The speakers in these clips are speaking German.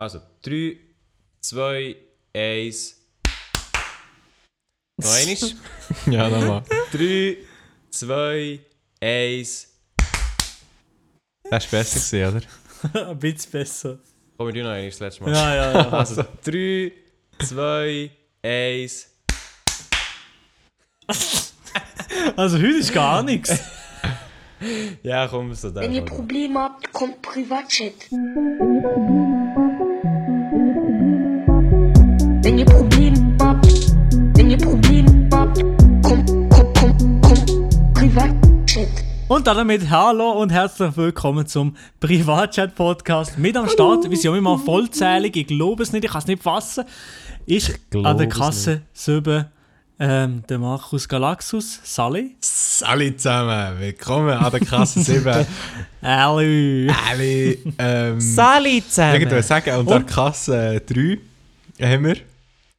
Also, 3, 2, 1. Noch eines. Ja, nochmal. 3, 2, 1. Das war besser, gewesen, oder? Ein bisschen besser. Komm, wir tun noch eines, das letzte Mal. Ja, ja, ja. Also, 3, 2, 1. Also heute ist gar nichts. Ja, komm, so da. Wenn ihr Probleme habt, kommt Privatchat. Wenn Und damit hallo und herzlich willkommen zum Privatchat-Podcast. Mit am Start, wir sind ja immer vollzählig, ich glaube es nicht, ich kann es nicht fassen. Ist an der Kasse 7 ähm, der Markus Galaxus, Sally. Alle zusammen, willkommen an der Kasse 7. Hallo. Alle, ähm, irgendwas zusammen! sagen, und an der Kasse 3 haben wir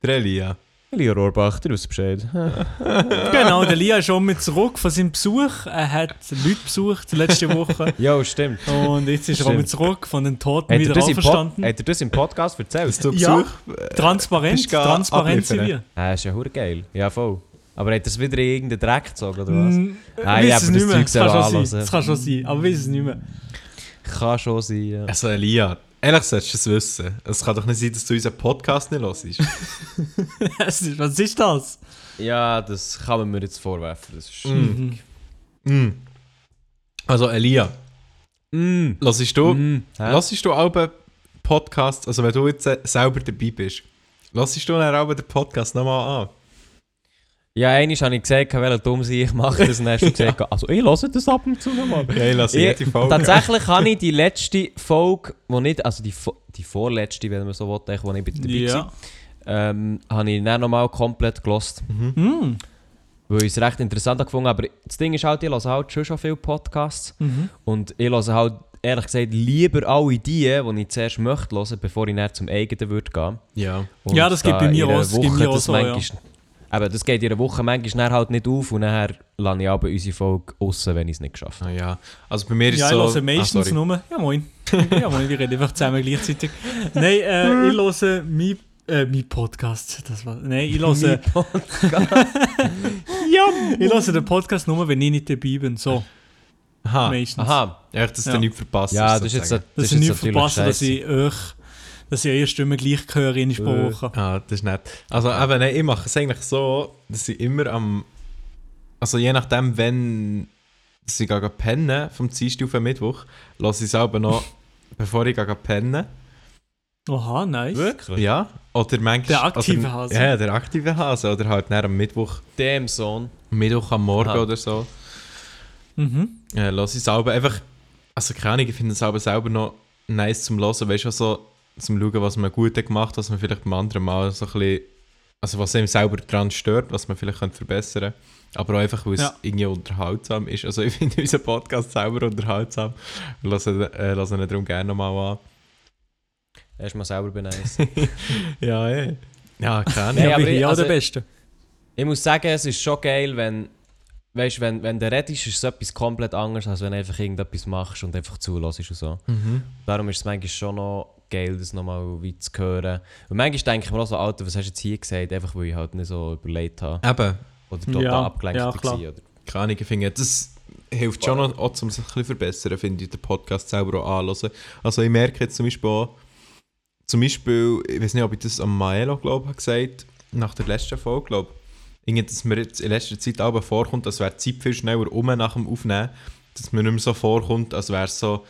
der Elia. Elia Rohrbach, du weißt Bescheid. Genau, der Lia ist schon mit zurück von seinem Besuch. Er hat Leute besucht letzte Woche. Ja, stimmt. Und jetzt ist er auch mit zurück von den Toten er, wieder das auferstanden. hat er das im Podcast erzählt? Dass du Ja. Besuch... Transparent, transparent sind wir. Ah, ist ja hure geil. Ja, voll. Aber hat er es wieder in irgendeinen Dreck gezogen, oder was? Mm, Nein, es nicht das mehr. Zeug Das soll kann schon anhören. sein. Das kann schon sein, aber weiß es nicht mehr. Kann schon sein, ja. Also Elia, ehrlich solltest du es wissen. Es kann doch nicht sein, dass du unseren Podcast nicht hörst. Ist- Was ist das? Ja, das kann man mir jetzt vorwerfen. Das ist Mhm. mm. Also Elia, Mm. hörst du, Mm. Du auch Podcast, also wenn du jetzt selber dabei bist, hörst du dann auch den Podcast nochmal an? Ja, einmal habe ich gesagt, welcher dumm sie ich mache das. Und dann hast du gesagt, also ich höre das ab und zu nochmal. Ja, ich lasse Ich, jede Folge. tatsächlich habe ich die letzte Folge, wo nicht, also die, die vorletzte, wenn man so will, wo ich dabei Ja. war, ähm, habe ich dann nochmal komplett gelost. Mhm. Weil ich es recht interessant habe gefunden Aber das Ding ist halt, ich höre halt schon schon viele Podcasts. Mhm. Und ich höre halt, ehrlich gesagt, lieber alle die, die ich zuerst möchte hören, bevor ich dann zum eigenen würde gehen. Ja. Und Ja, das da bei mir auch- das Woche mir auch das so, ja. Eben, das geht in einer Woche manchmal halt nicht auf und dann lasse ich aber unsere Folge aussen, wenn ich es nicht geschafft habe. Ah, ja. Also bei mir ist Ja, es ich so... höre meistens ah, nur. Ja, moin. ja, moin, wir reden einfach zusammen gleichzeitig. Nein, äh, ich höre mein, äh, mein Podcast. Das war, nein, ich höre. ja, ich höre den Podcast nur, wenn ich nicht dabei bin. So, Aha. meistens. Aha, Echt, dass Ja. du nichts verpasst. ja, das ist jetzt, das Dass ist ich jetzt natürlich verpasse, dass ich euch, dass ich eure Stimme gleich höre in Äh. Woche. Ah, das ist nett. Also eben, nein, ich mache es eigentlich so, dass ich immer am... Also je nachdem, wenn dass ich gehe pennen, vom Dienstag auf den Mittwoch, lasse ich es aber noch, bevor ich gehe pennen. Oha, nice. Wirklich? Ja. Oder manchmal... Der aktive oder, Hase. Ja, der aktive Hase. Oder halt dann am Mittwoch, Dem Sohn. Mittwoch am Morgen Aha. oder so. Mhm. Ja, lasse ich es aber einfach... Also keine Ahnung, ich finde es aber selber noch nice zum Hören. Weißt du, so zum Schauen, was man gut hat gemacht was man vielleicht beim anderen Mal so ein bisschen... Also was einem selber daran stört, was man vielleicht könnte verbessern könnte. Aber auch einfach, weil es Ja. irgendwie unterhaltsam ist. Also ich finde unseren Podcast selber unterhaltsam. Wir hören, äh, ihn darum gerne nochmal an. Erstmal selber beneist. Ja, ja. Ja, keine. Nein, Ja, aber aber ich- ja, also- der Beste. ich muss sagen, es ist schon geil, wenn, weißt, wenn, wenn du redest, ist es etwas komplett anderes, als wenn du einfach irgendetwas machst und einfach zulässt und so. Mhm. Darum ist es manchmal schon noch geil, das nochmal weit zu hören. Und manchmal denke ich mir auch so, Alter, was hast du jetzt hier gesagt? Einfach weil ich halt nicht so überlegt habe. Eben, Oder total Ja, abgelenkt ja, war. Oder? keine Ahnung, ich finde, das hilft schon noch, auch, um sich ein bisschen verbessern, finde ich, den Podcast selber auch anhören. Also ich merke jetzt zum Beispiel auch, zum Beispiel, ich weiß nicht, ob ich das am Maelo, glaube ich, gesagt nach der letzten Folge, glaube ich, dass mir jetzt in letzter Zeit aber vorkommt, als wäre die Zeit viel schneller um nach dem Aufnehmen, dass mir nicht mehr so vorkommt, als wäre es so,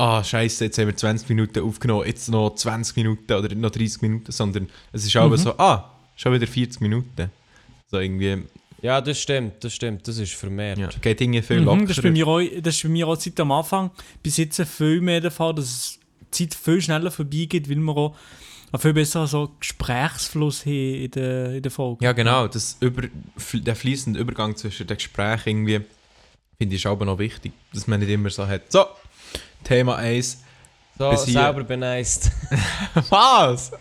ah, scheiße, jetzt haben wir 20 Minuten aufgenommen, jetzt noch 20 Minuten oder noch 30 Minuten, sondern es ist aber Mhm. so, ah, schon wieder 40 Minuten. So irgendwie, Ja, das stimmt, das stimmt. Das ist vermehrt. ja, geht irgendwie viel Mhm, lockerer. das, ist bei mir auch, das ist bei mir auch seit am Anfang bis jetzt viel mehr der Fall, dass die Zeit viel schneller vorbeigeht, weil wir auch einen viel besseren so Gesprächsfluss haben in der, in der Folge. Ja, genau. Das über, der fließende Übergang zwischen den Gesprächen irgendwie finde ich aber noch wichtig, dass man nicht immer so hat. So, Thema 1. So, Bis hier. selber beneist. Was?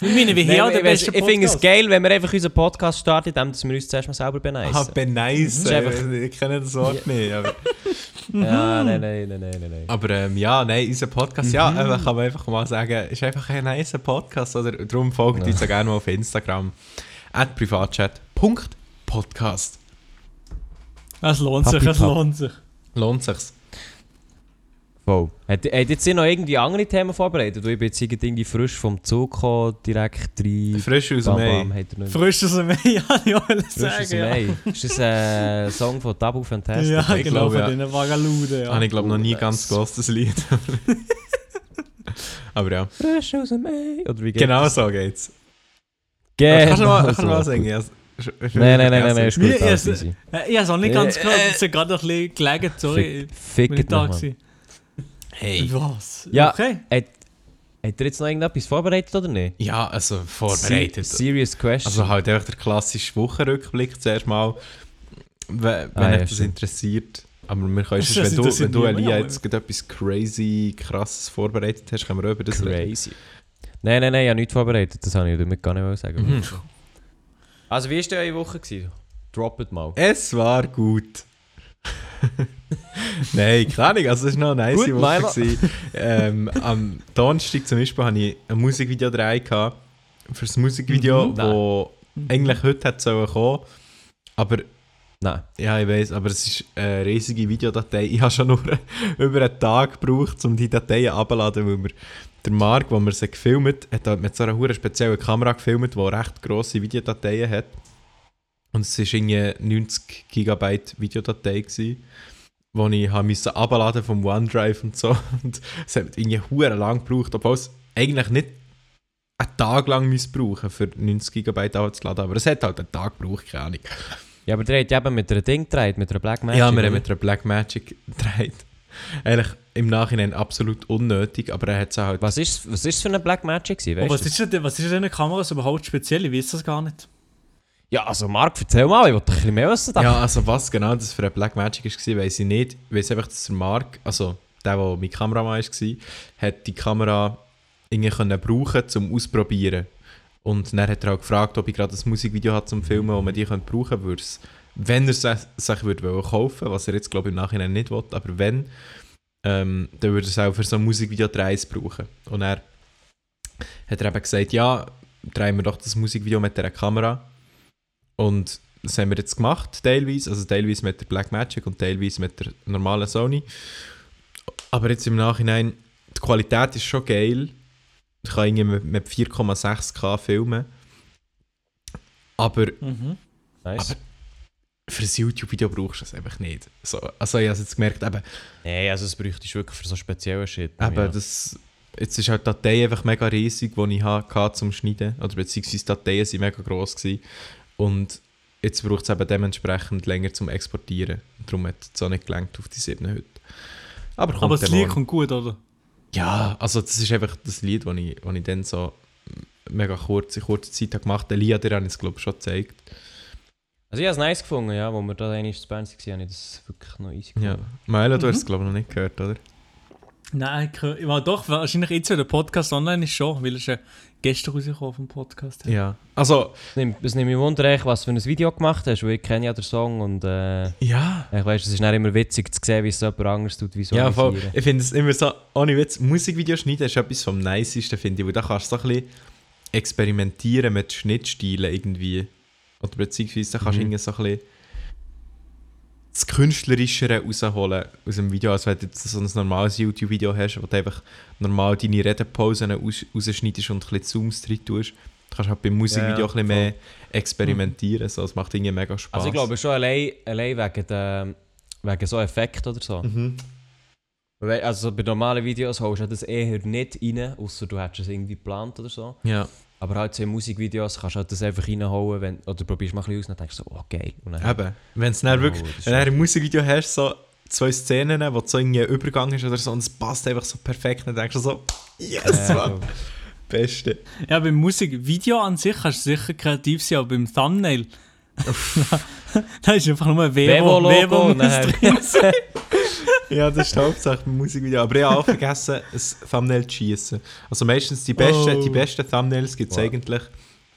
Ich meine, wie Nein, ich der beste ich finde es geil, wenn wir einfach unseren Podcast starten, indem dass wir uns zuerst mal selber beneisen. Ah, ist einfach- Ich kenne das Wort nicht. Aber Ja, nein, nein, nein, nein, nein. nein. Aber ähm, ja, nein, unser Podcast, ja, äh, kann man einfach mal sagen, ist einfach ein nice Podcast. Oder? Darum folgt uns auch gerne mal auf Instagram. at privatchat.podcast. Es lohnt sich, Papi, es Pap. lohnt sich. Lohnt sich's. Voll. Hat, hat jetzt noch irgendwie andere Themen vorbereitet? Du, ich bin jetzt irgendwie frisch vom Zug gekommen, direkt rein. Frisch aus dem nicht- Frisch aus dem Mai, ja, ich wollte Frisch aus sagen. dem Ja, Ei. Ist das ein Song von Tabu Fantastic? ja Ich genau, glaube, von ja. diesen Vagaluden. Ja. Habe ich glaube noch nie Oh, ganz gehört, das Lied. Aber ja, Frisch aus dem Ei. Oder wie geht genau das? so geht's. Genau kannst du mal, kannst du so. mal singen? Ja, Nein, nein, nein, nein, nein, ist gut, alles Ich habe es auch nicht ganz Äh, gehört, äh. es ist gerade ein bisschen gelegen, sorry. Fick, fick Hey. Was? Ja. Okay. Hat er jetzt noch irgendetwas vorbereitet oder nicht? Ja, also vorbereitet. Se serious question. Also halt einfach der klassische Wochenrückblick zuerst mal, wenn, Ah, ja, euch das interessiert. Aber wir können Das sonst, wenn du, wenn du Elia jetzt gerade etwas crazy, krasses vorbereitet hast, können wir auch über das reden. Crazy. Nein, nein, nein, ich habe nichts vorbereitet. Das habe ich damit gar nicht sagen. Mhm. Also, wie war eure Woche? Gewesen? Droppet mal. Es war gut. Nein, keine Ahnung, also es war noch eine nice Gut, Woche. Ähm, am Donnerstag zum Beispiel hatte ich ein Musikvideo gehabt. Für das Musikvideo, Mhm. wo eigentlich heute hätte sollen kommen. Aber Nein. Ja, ich weiß, aber es ist eine riesige Videodatei. Ich habe schon nur über einen Tag gebraucht, um die Dateien abzuladen, weil wir, der Marc, wo wir sie gefilmt hat, hat mit so einer speziellen Kamera gefilmt, die recht grosse Videodateien hat. Und es war irgendwie 90 GB Videodatei, gewesen, die ich habe müssen abladen vom OneDrive und so. Und es hat irgendwie hure lang gebraucht, obwohl es eigentlich nicht einen Tag lang brauchen für 90 GB abzuladen, aber es hat halt einen Tag gebraucht, keine Ahnung. Ja, aber der hat ja eben mit einer Ding gedreht, mit einer Black Magic. Ja, wir haben mit einer Black Magic gedreht. Eigentlich im Nachhinein absolut unnötig, aber er hat es halt. Was ist, was ist für eine Black Magic gewesen, Oh, was, ist denn, was ist denn eine Kamera so überhaupt speziell? Ich weiß das gar nicht. Ja, also Marc, erzähl mal, ich wollte ein bisschen mehr wissen. Ja, also was genau das für eine Black Magic war, weiß ich nicht. Ich weiß einfach, dass der Marc, also der, der mein Kameramann war, hat die Kamera irgendwie können brauchen zum Ausprobieren. Und dann hat er auch gefragt, ob ich gerade ein Musikvideo hat zum Filmen, wo man die könnte brauchen würde. Wenn er es sich würde kaufen was er jetzt glaube ich im Nachhinein nicht will, aber wenn, ähm, dann würde er es auch für so ein Musikvideo 3 brauchen. Und er hat er eben gesagt, ja, drehen wir doch das Musikvideo mit dieser Kamera. Und das haben wir jetzt gemacht, teilweise. Also teilweise mit der Black Magic und teilweise mit der normalen Sony. Aber jetzt im Nachhinein, die Qualität ist schon geil. Ich kann irgendwie mit, mit 4,6K filmen. Aber Mhm. nice. für ein YouTube-Video brauchst du es einfach nicht. So, also ich habe jetzt gemerkt, eben, Nein, also das bräuchtest du wirklich für so speziellen Shit. eben ja. das, jetzt ist halt die Datei einfach mega riesig, die ich hatte zum Schneiden. Oder beziehungsweise die Dateien waren mega gross. Gewesen. Und jetzt braucht es eben dementsprechend länger zum Exportieren. Und darum hat es auch nicht gelangt auf die 7 heute. Aber, kommt Aber das Lied morgen. kommt gut, oder? Ja, also das ist einfach das Lied, das ich, das ich dann so mega kurz, in kurzer Zeit habe gemacht habe. Der Lied, der habe ich es glaube ich schon gezeigt. Also ich habe es nice gefunden, ja, wo wir da einmal zu Bern waren, habe ich das wirklich noch easy Ja. gefunden. Maelo, du Mhm. hast es glaube ich noch nicht gehört, oder? Nein, ich ja, doch, wahrscheinlich jetzt, wenn der Podcast online ist, schon, weil es ist ja gestern rausgekommen vom Podcast. Ja. Also, Es nimmt, mich wunder, was für ein Video gemacht hast, weil ich kenne ja den Song und äh, ja. ich weiss, es ist dann immer witzig zu sehen, wie es jemand anderes tut, wie so Ja, voll. Ich finde es immer so, ohne Witz, Musikvideo schneiden ist etwas vom Nicesten, finde ich, weil da kannst du so ein bisschen experimentieren mit Schnittstilen irgendwie. Oder beziehungsweise da kannst du Mhm. irgendwie so ein bisschen das Künstlerischere rausholen aus dem Video, als wenn du jetzt so ein normales YouTube-Video hast, wo du einfach normal deine Redepausen raus- rausschneidest und ein bisschen Zooms drin tust. Du kannst halt beim Musikvideo Ja, ein bisschen mehr experimentieren, so, es macht irgendwie mega Spaß. Also ich glaube schon allein, allein wegen, der, wegen so Effekt oder so. Mhm. Also bei normalen Videos holst du das eher nicht rein, außer du hättest es irgendwie geplant oder so. Ja, Aber halt so in Musikvideos kannst du halt das einfach reinhauen, wenn, oder probierst mal ein bisschen aus und dann denkst du so, oh geil. Und dann, eben. Wenn es dann Oh, wirklich, wenn du ein Musikvideo hast, so zwei Szenen, wo so irgendwie ein Übergang ist oder so, und es passt einfach so perfekt, dann denkst du so, yes, Äh, Mann, beste. Ja, beim Musikvideo an sich kannst du sicher kreativ sein, aber beim Thumbnail. da ist einfach nur ein Vevo, Vevo-Logo Vevo und Ja, das ist die Hauptsache beim Musikvideo. Aber ich habe auch vergessen, ein Thumbnail zu schießen. Also meistens die besten, Oh. die besten Thumbnails gibt es Wow. eigentlich,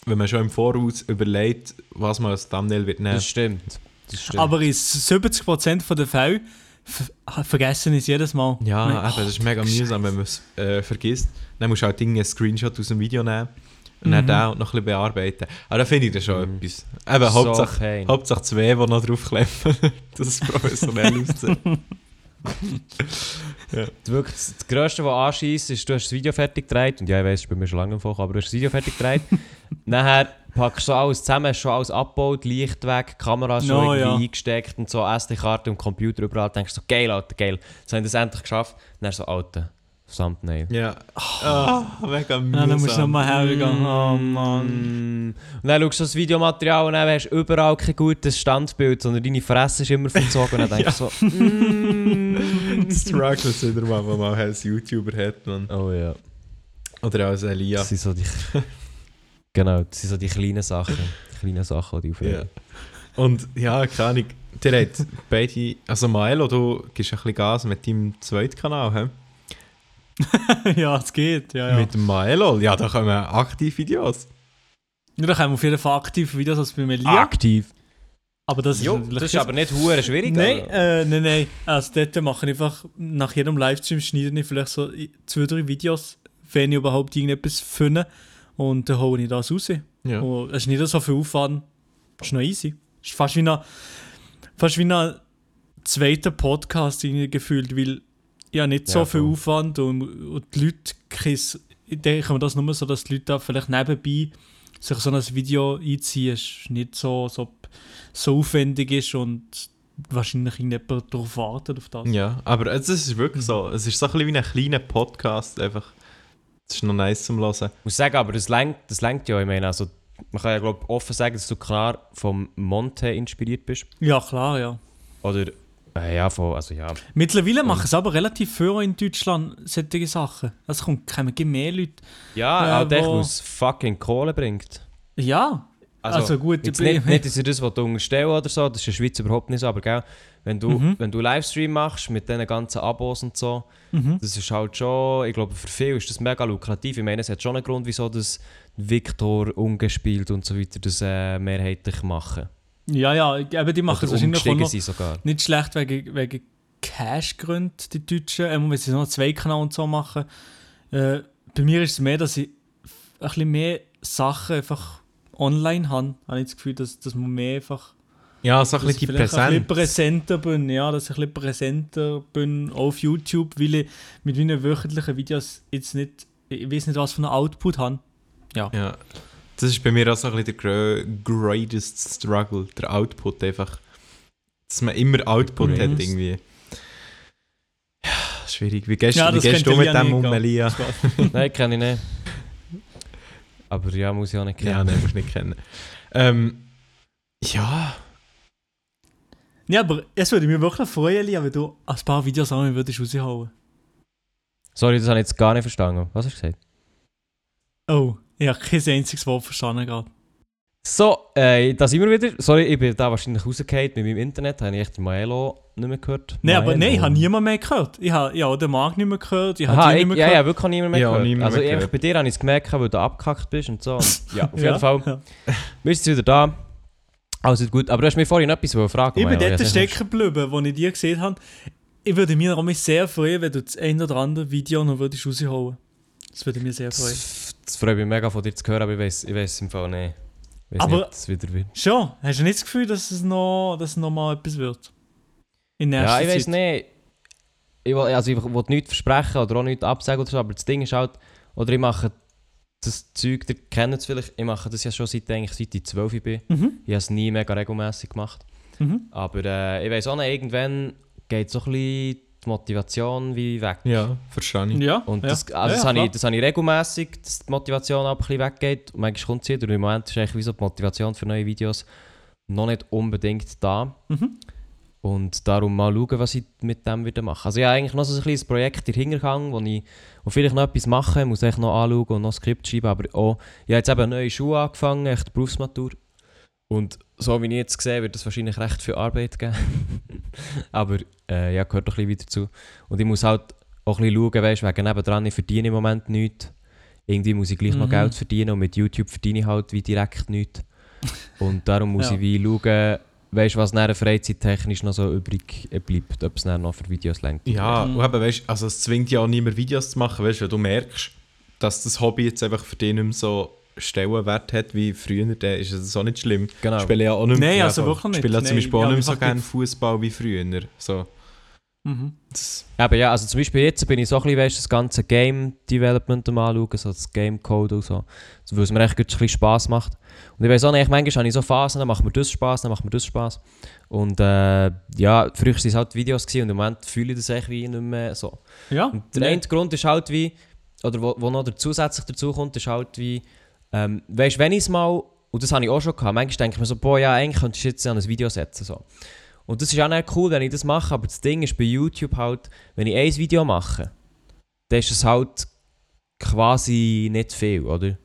wenn man schon im Voraus überlegt, was man als Thumbnail wird nehmen. Das stimmt. Das stimmt. Aber in 70% der Fälle ver vergessen ist jedes Mal. Ja, Nein, eben, das ist mega mühsam, wenn man es äh, vergisst. Dann musst du halt irgendwie einen Screenshot aus dem Video nehmen und dann Mhm. den noch ein bisschen bearbeiten. Aber da finde ich das schon Mhm. etwas. Eben, So Hauptsache. Hauptsache zwei, die noch draufkleppen, dass es professionell aussieht. Wirklich, das Größte, was anschießt, ist, du hast das Video fertig gedreht. Und ja, ich weiß, ist bei mir schon lange im Fach, aber du hast das Video fertig gedreht. Nachher packst du alles zusammen, hast schon alles abgebaut, Licht weg, Kamera schon No, irgendwie ja. eingesteckt und so, SD-Karte und Computer überall. Denkst du so, geil, Alter, geil. Jetzt haben wir das endlich geschafft. Dann so, Alter, Thumbnail. Ja. Ah, mega Ja, mühsam. dann musst du nochmal hergehen. Oh Mann. Und dann schaust du das Videomaterial und dann hast du überall kein gutes Standbild, sondern deine Fresse ist immer verzogen. Und dann denkst du so, mm. Struggles wieder mal, wenn man als YouTuber hat. Man. Oh ja. Oder als Elia. Das sind so die... genau, das sind so die kleinen Sachen. Die kleinen Sachen, die Ja. aufregen. Und ja, keine Ahnung. Der hat beide. Also Maelo, du gibst ein bisschen Gas mit deinem zweiten Kanal, hä? ja, es geht. Ja, ja. Mit dem Maelo, ja, da kommen aktive Videos. ja, da kommen wir auf jeden Fall aktiv Videos als bei Melia. Aktiv. Aber das ist Jo, natürlich das ist aber nicht hure schwierig. Nein, also. äh, nein, nein. Also dort mache ich einfach, nach jedem Livestream schneide ich vielleicht so zwei, drei Videos, wenn ich überhaupt irgendetwas finde. Und dann hole ich das raus. Ja. Und es ist nicht so viel Aufwand. Es ist noch easy. Es ist fast wie ein, fast wie ein zweiter Podcast irgendwie gefühlt, weil ja nicht so Ja, viel voll. Aufwand und, und die Leute, kriegen- ich denke mir das nur so, dass die Leute da vielleicht nebenbei sich so ein Video einziehen. Es ist nicht so, so, so aufwendig ist und wahrscheinlich irgendjemand darauf wartet auf das. Ja, aber es ist wirklich so. Es ist so ein bisschen wie ein kleiner Podcast. Einfach. Es ist noch nice zum Hören. Ich muss sagen, aber das lenkt, das lenkt ja. Ich meine, also, man kann ja glaub, offen sagen, dass du klar vom Monte inspiriert bist. Ja, klar, ja. Oder, äh, ja, von, also ja. Mittlerweile machen es aber relativ viel in Deutschland solche Sachen. Es kommt kommen mehr Leute. Ja, Äh, auch der, wo- was fucking Kohle bringt. Ja, also, gut. Jetzt ich nicht, nicht, dass ich das was du unterstellen oder so, das ist in der Schweiz überhaupt nicht so, aber gell, wenn du, Mhm. wenn du Livestream machst mit diesen ganzen Abos und so, Mhm. das ist halt schon, ich glaube, für viele ist das mega lukrativ. Ich meine, es hat schon einen Grund, wieso das Victor ungespielt und so weiter das äh, mehrheitlich machen. Ja, ja, eben die machen es wahrscheinlich auch noch sogar. nicht schlecht wegen, wegen Cash-Gründen, die Deutschen. Ähm, wenn sie noch zwei Kanäle und so machen. Äh, bei mir ist es mehr, dass ich ein bisschen mehr Sachen einfach online habe. Habe ich das Gefühl, dass, dass man mehr einfach. Ja, so ein dass bisschen die ein bisschen präsenter bin. Ja, dass ich ein bisschen präsenter bin auf YouTube, weil ich mit meinen wöchentlichen Videos jetzt nicht. Ich weiß nicht, was für einen Output habe. Ja. Das ist bei mir auch so ein bisschen der greatest struggle, der Output einfach. Dass man immer Output hat Greatest. irgendwie. Ja, schwierig. Wie gehst, Ja, wie das gehst du mit dem nicht um, gehen. Elia? Nein, kenne ich nicht. Aber ja, muss ich auch nicht kennen. Ja, nein, musst du nicht kennen. Ähm, ja, Ja, aber es würde mich wirklich freuen, Lia, wenn du ein paar Videos an mir würdest raushauen. Sorry, das habe ich jetzt gar nicht verstanden. Was hast du gesagt? Oh, ich habe kein einziges Wort verstanden gerade. So, äh, da sind wir wieder. Sorry, ich bin da wahrscheinlich rausgefallen mit meinem Internet. Habe ich echt den Maelo nicht mehr gehört. Nein, aber nein, ich habe niemand mehr gehört. Ich habe ja, auch den Marc nicht mehr gehört, ich habe Aha, ich, nicht mehr ja, ja, gehört. wirklich niemand mehr Ja, gehört. niemand also mehr gehört. bei dir habe ich es gemerkt, weil du abgekackt bist und so. Und, ja, auf Ja, jeden Fall. ja. Wir sind jetzt wieder da. Alles gut. Aber du hast mir vorhin etwas fragen Ich bin dort Ja, stecken geblieben, wo ich dir gesehen habe. Ich würde mich auch sehr freuen, wenn du das ein oder andere Video noch würdest raushauen Das würde mich sehr freuen. Das, das freut mich mega von dir zu hören, aber ich weiß ich weiss im Fall nicht. Ich weiss Aber- nicht, ob es wieder wird. Schon, hast du nicht das Gefühl, dass es noch, dass es noch mal etwas wird? In nächster Ja, ich weiß nicht. Ich will, also ich will nichts versprechen oder auch nichts absagen oder so, aber das Ding ist halt, oder ich mache das Zeug, ihr kennt es vielleicht, ich mache das ja schon seit, eigentlich, seit ich 12 bin. Mhm. Ich habe es nie mega regelmäßig gemacht. Mhm. Aber äh, ich weiß auch nicht, irgendwann geht so ein bisschen die Motivation wie weg. ja, verstehe ich. Ja, Und ja. das, also ja, das, ja, habe ich, das habe ich regelmäßig, dass die Motivation auch ein bisschen weggeht. Und manchmal kommt sie wieder. Und im Moment ist eigentlich wie so die Motivation für neue Videos noch nicht unbedingt da. Mhm. Und darum mal schauen, was ich mit dem wieder mache. Also ich habe eigentlich noch so ein kleines Projekt in Hinterhang, wo ich wo vielleicht noch etwas mache, muss ich noch anschauen und noch ein Skript schreiben, aber auch, ich habe jetzt eben eine neue Schule angefangen, echt Berufsmatur. Und so wie ich jetzt sehe, wird das wahrscheinlich recht viel Arbeit geben. aber äh, ja, gehört doch ein bisschen wieder dazu. Und ich muss halt auch ein bisschen schauen, weißt, wegen nebendran, ich verdiene im Moment nichts. Irgendwie muss ich gleich noch Mhm. Geld verdienen und mit YouTube verdiene ich halt wie direkt nichts. Und darum muss Ja. ich wie schauen, weißt du, was nachher freizeittechnisch noch so übrig bleibt, ob es dann noch für Videos lenkt. Ja, Mhm. und eben, weißt, also es zwingt ja auch niemand Videos zu machen, weißt du, wenn du merkst, dass das Hobby jetzt einfach für dich nicht mehr so Stellenwert hat wie früher, dann ist es auch nicht schlimm. Genau. Ich spiele ja auch nicht Nein, ja, also wirklich nicht. Ich spiele ja zum Nein, Beispiel auch ja, nicht mehr so gerne Fußball wie früher. So, Mhm. Eben, ja, also zum Beispiel jetzt bin ich so ein bisschen, weißt, das ganze Game Development am anschauen, so das Game Code und so, so, weil es mir echt gut ein bisschen Spass macht. Und ich weiß auch nicht, manchmal habe ich so Phasen, dann macht mir das Spass, dann macht mir das Spass. Und äh, ja, früher waren es halt Videos gewesen, und im Moment fühle ich das echt wie nicht mehr so. Ja. Und der eine Grund ist halt wie, oder wo, wo noch der zusätzlich dazu kommt, ist halt wie, ähm, weißt wenn ich es mal, und das habe ich auch schon gehabt, manchmal denke ich mir so, boah, ja, eigentlich könnte ich jetzt an ein Video setzen. So. Und das ist auch nicht cool, wenn ich das mache, aber das Ding ist bei YouTube halt, wenn ich ein Video mache, dann ist es halt quasi nicht viel, oder?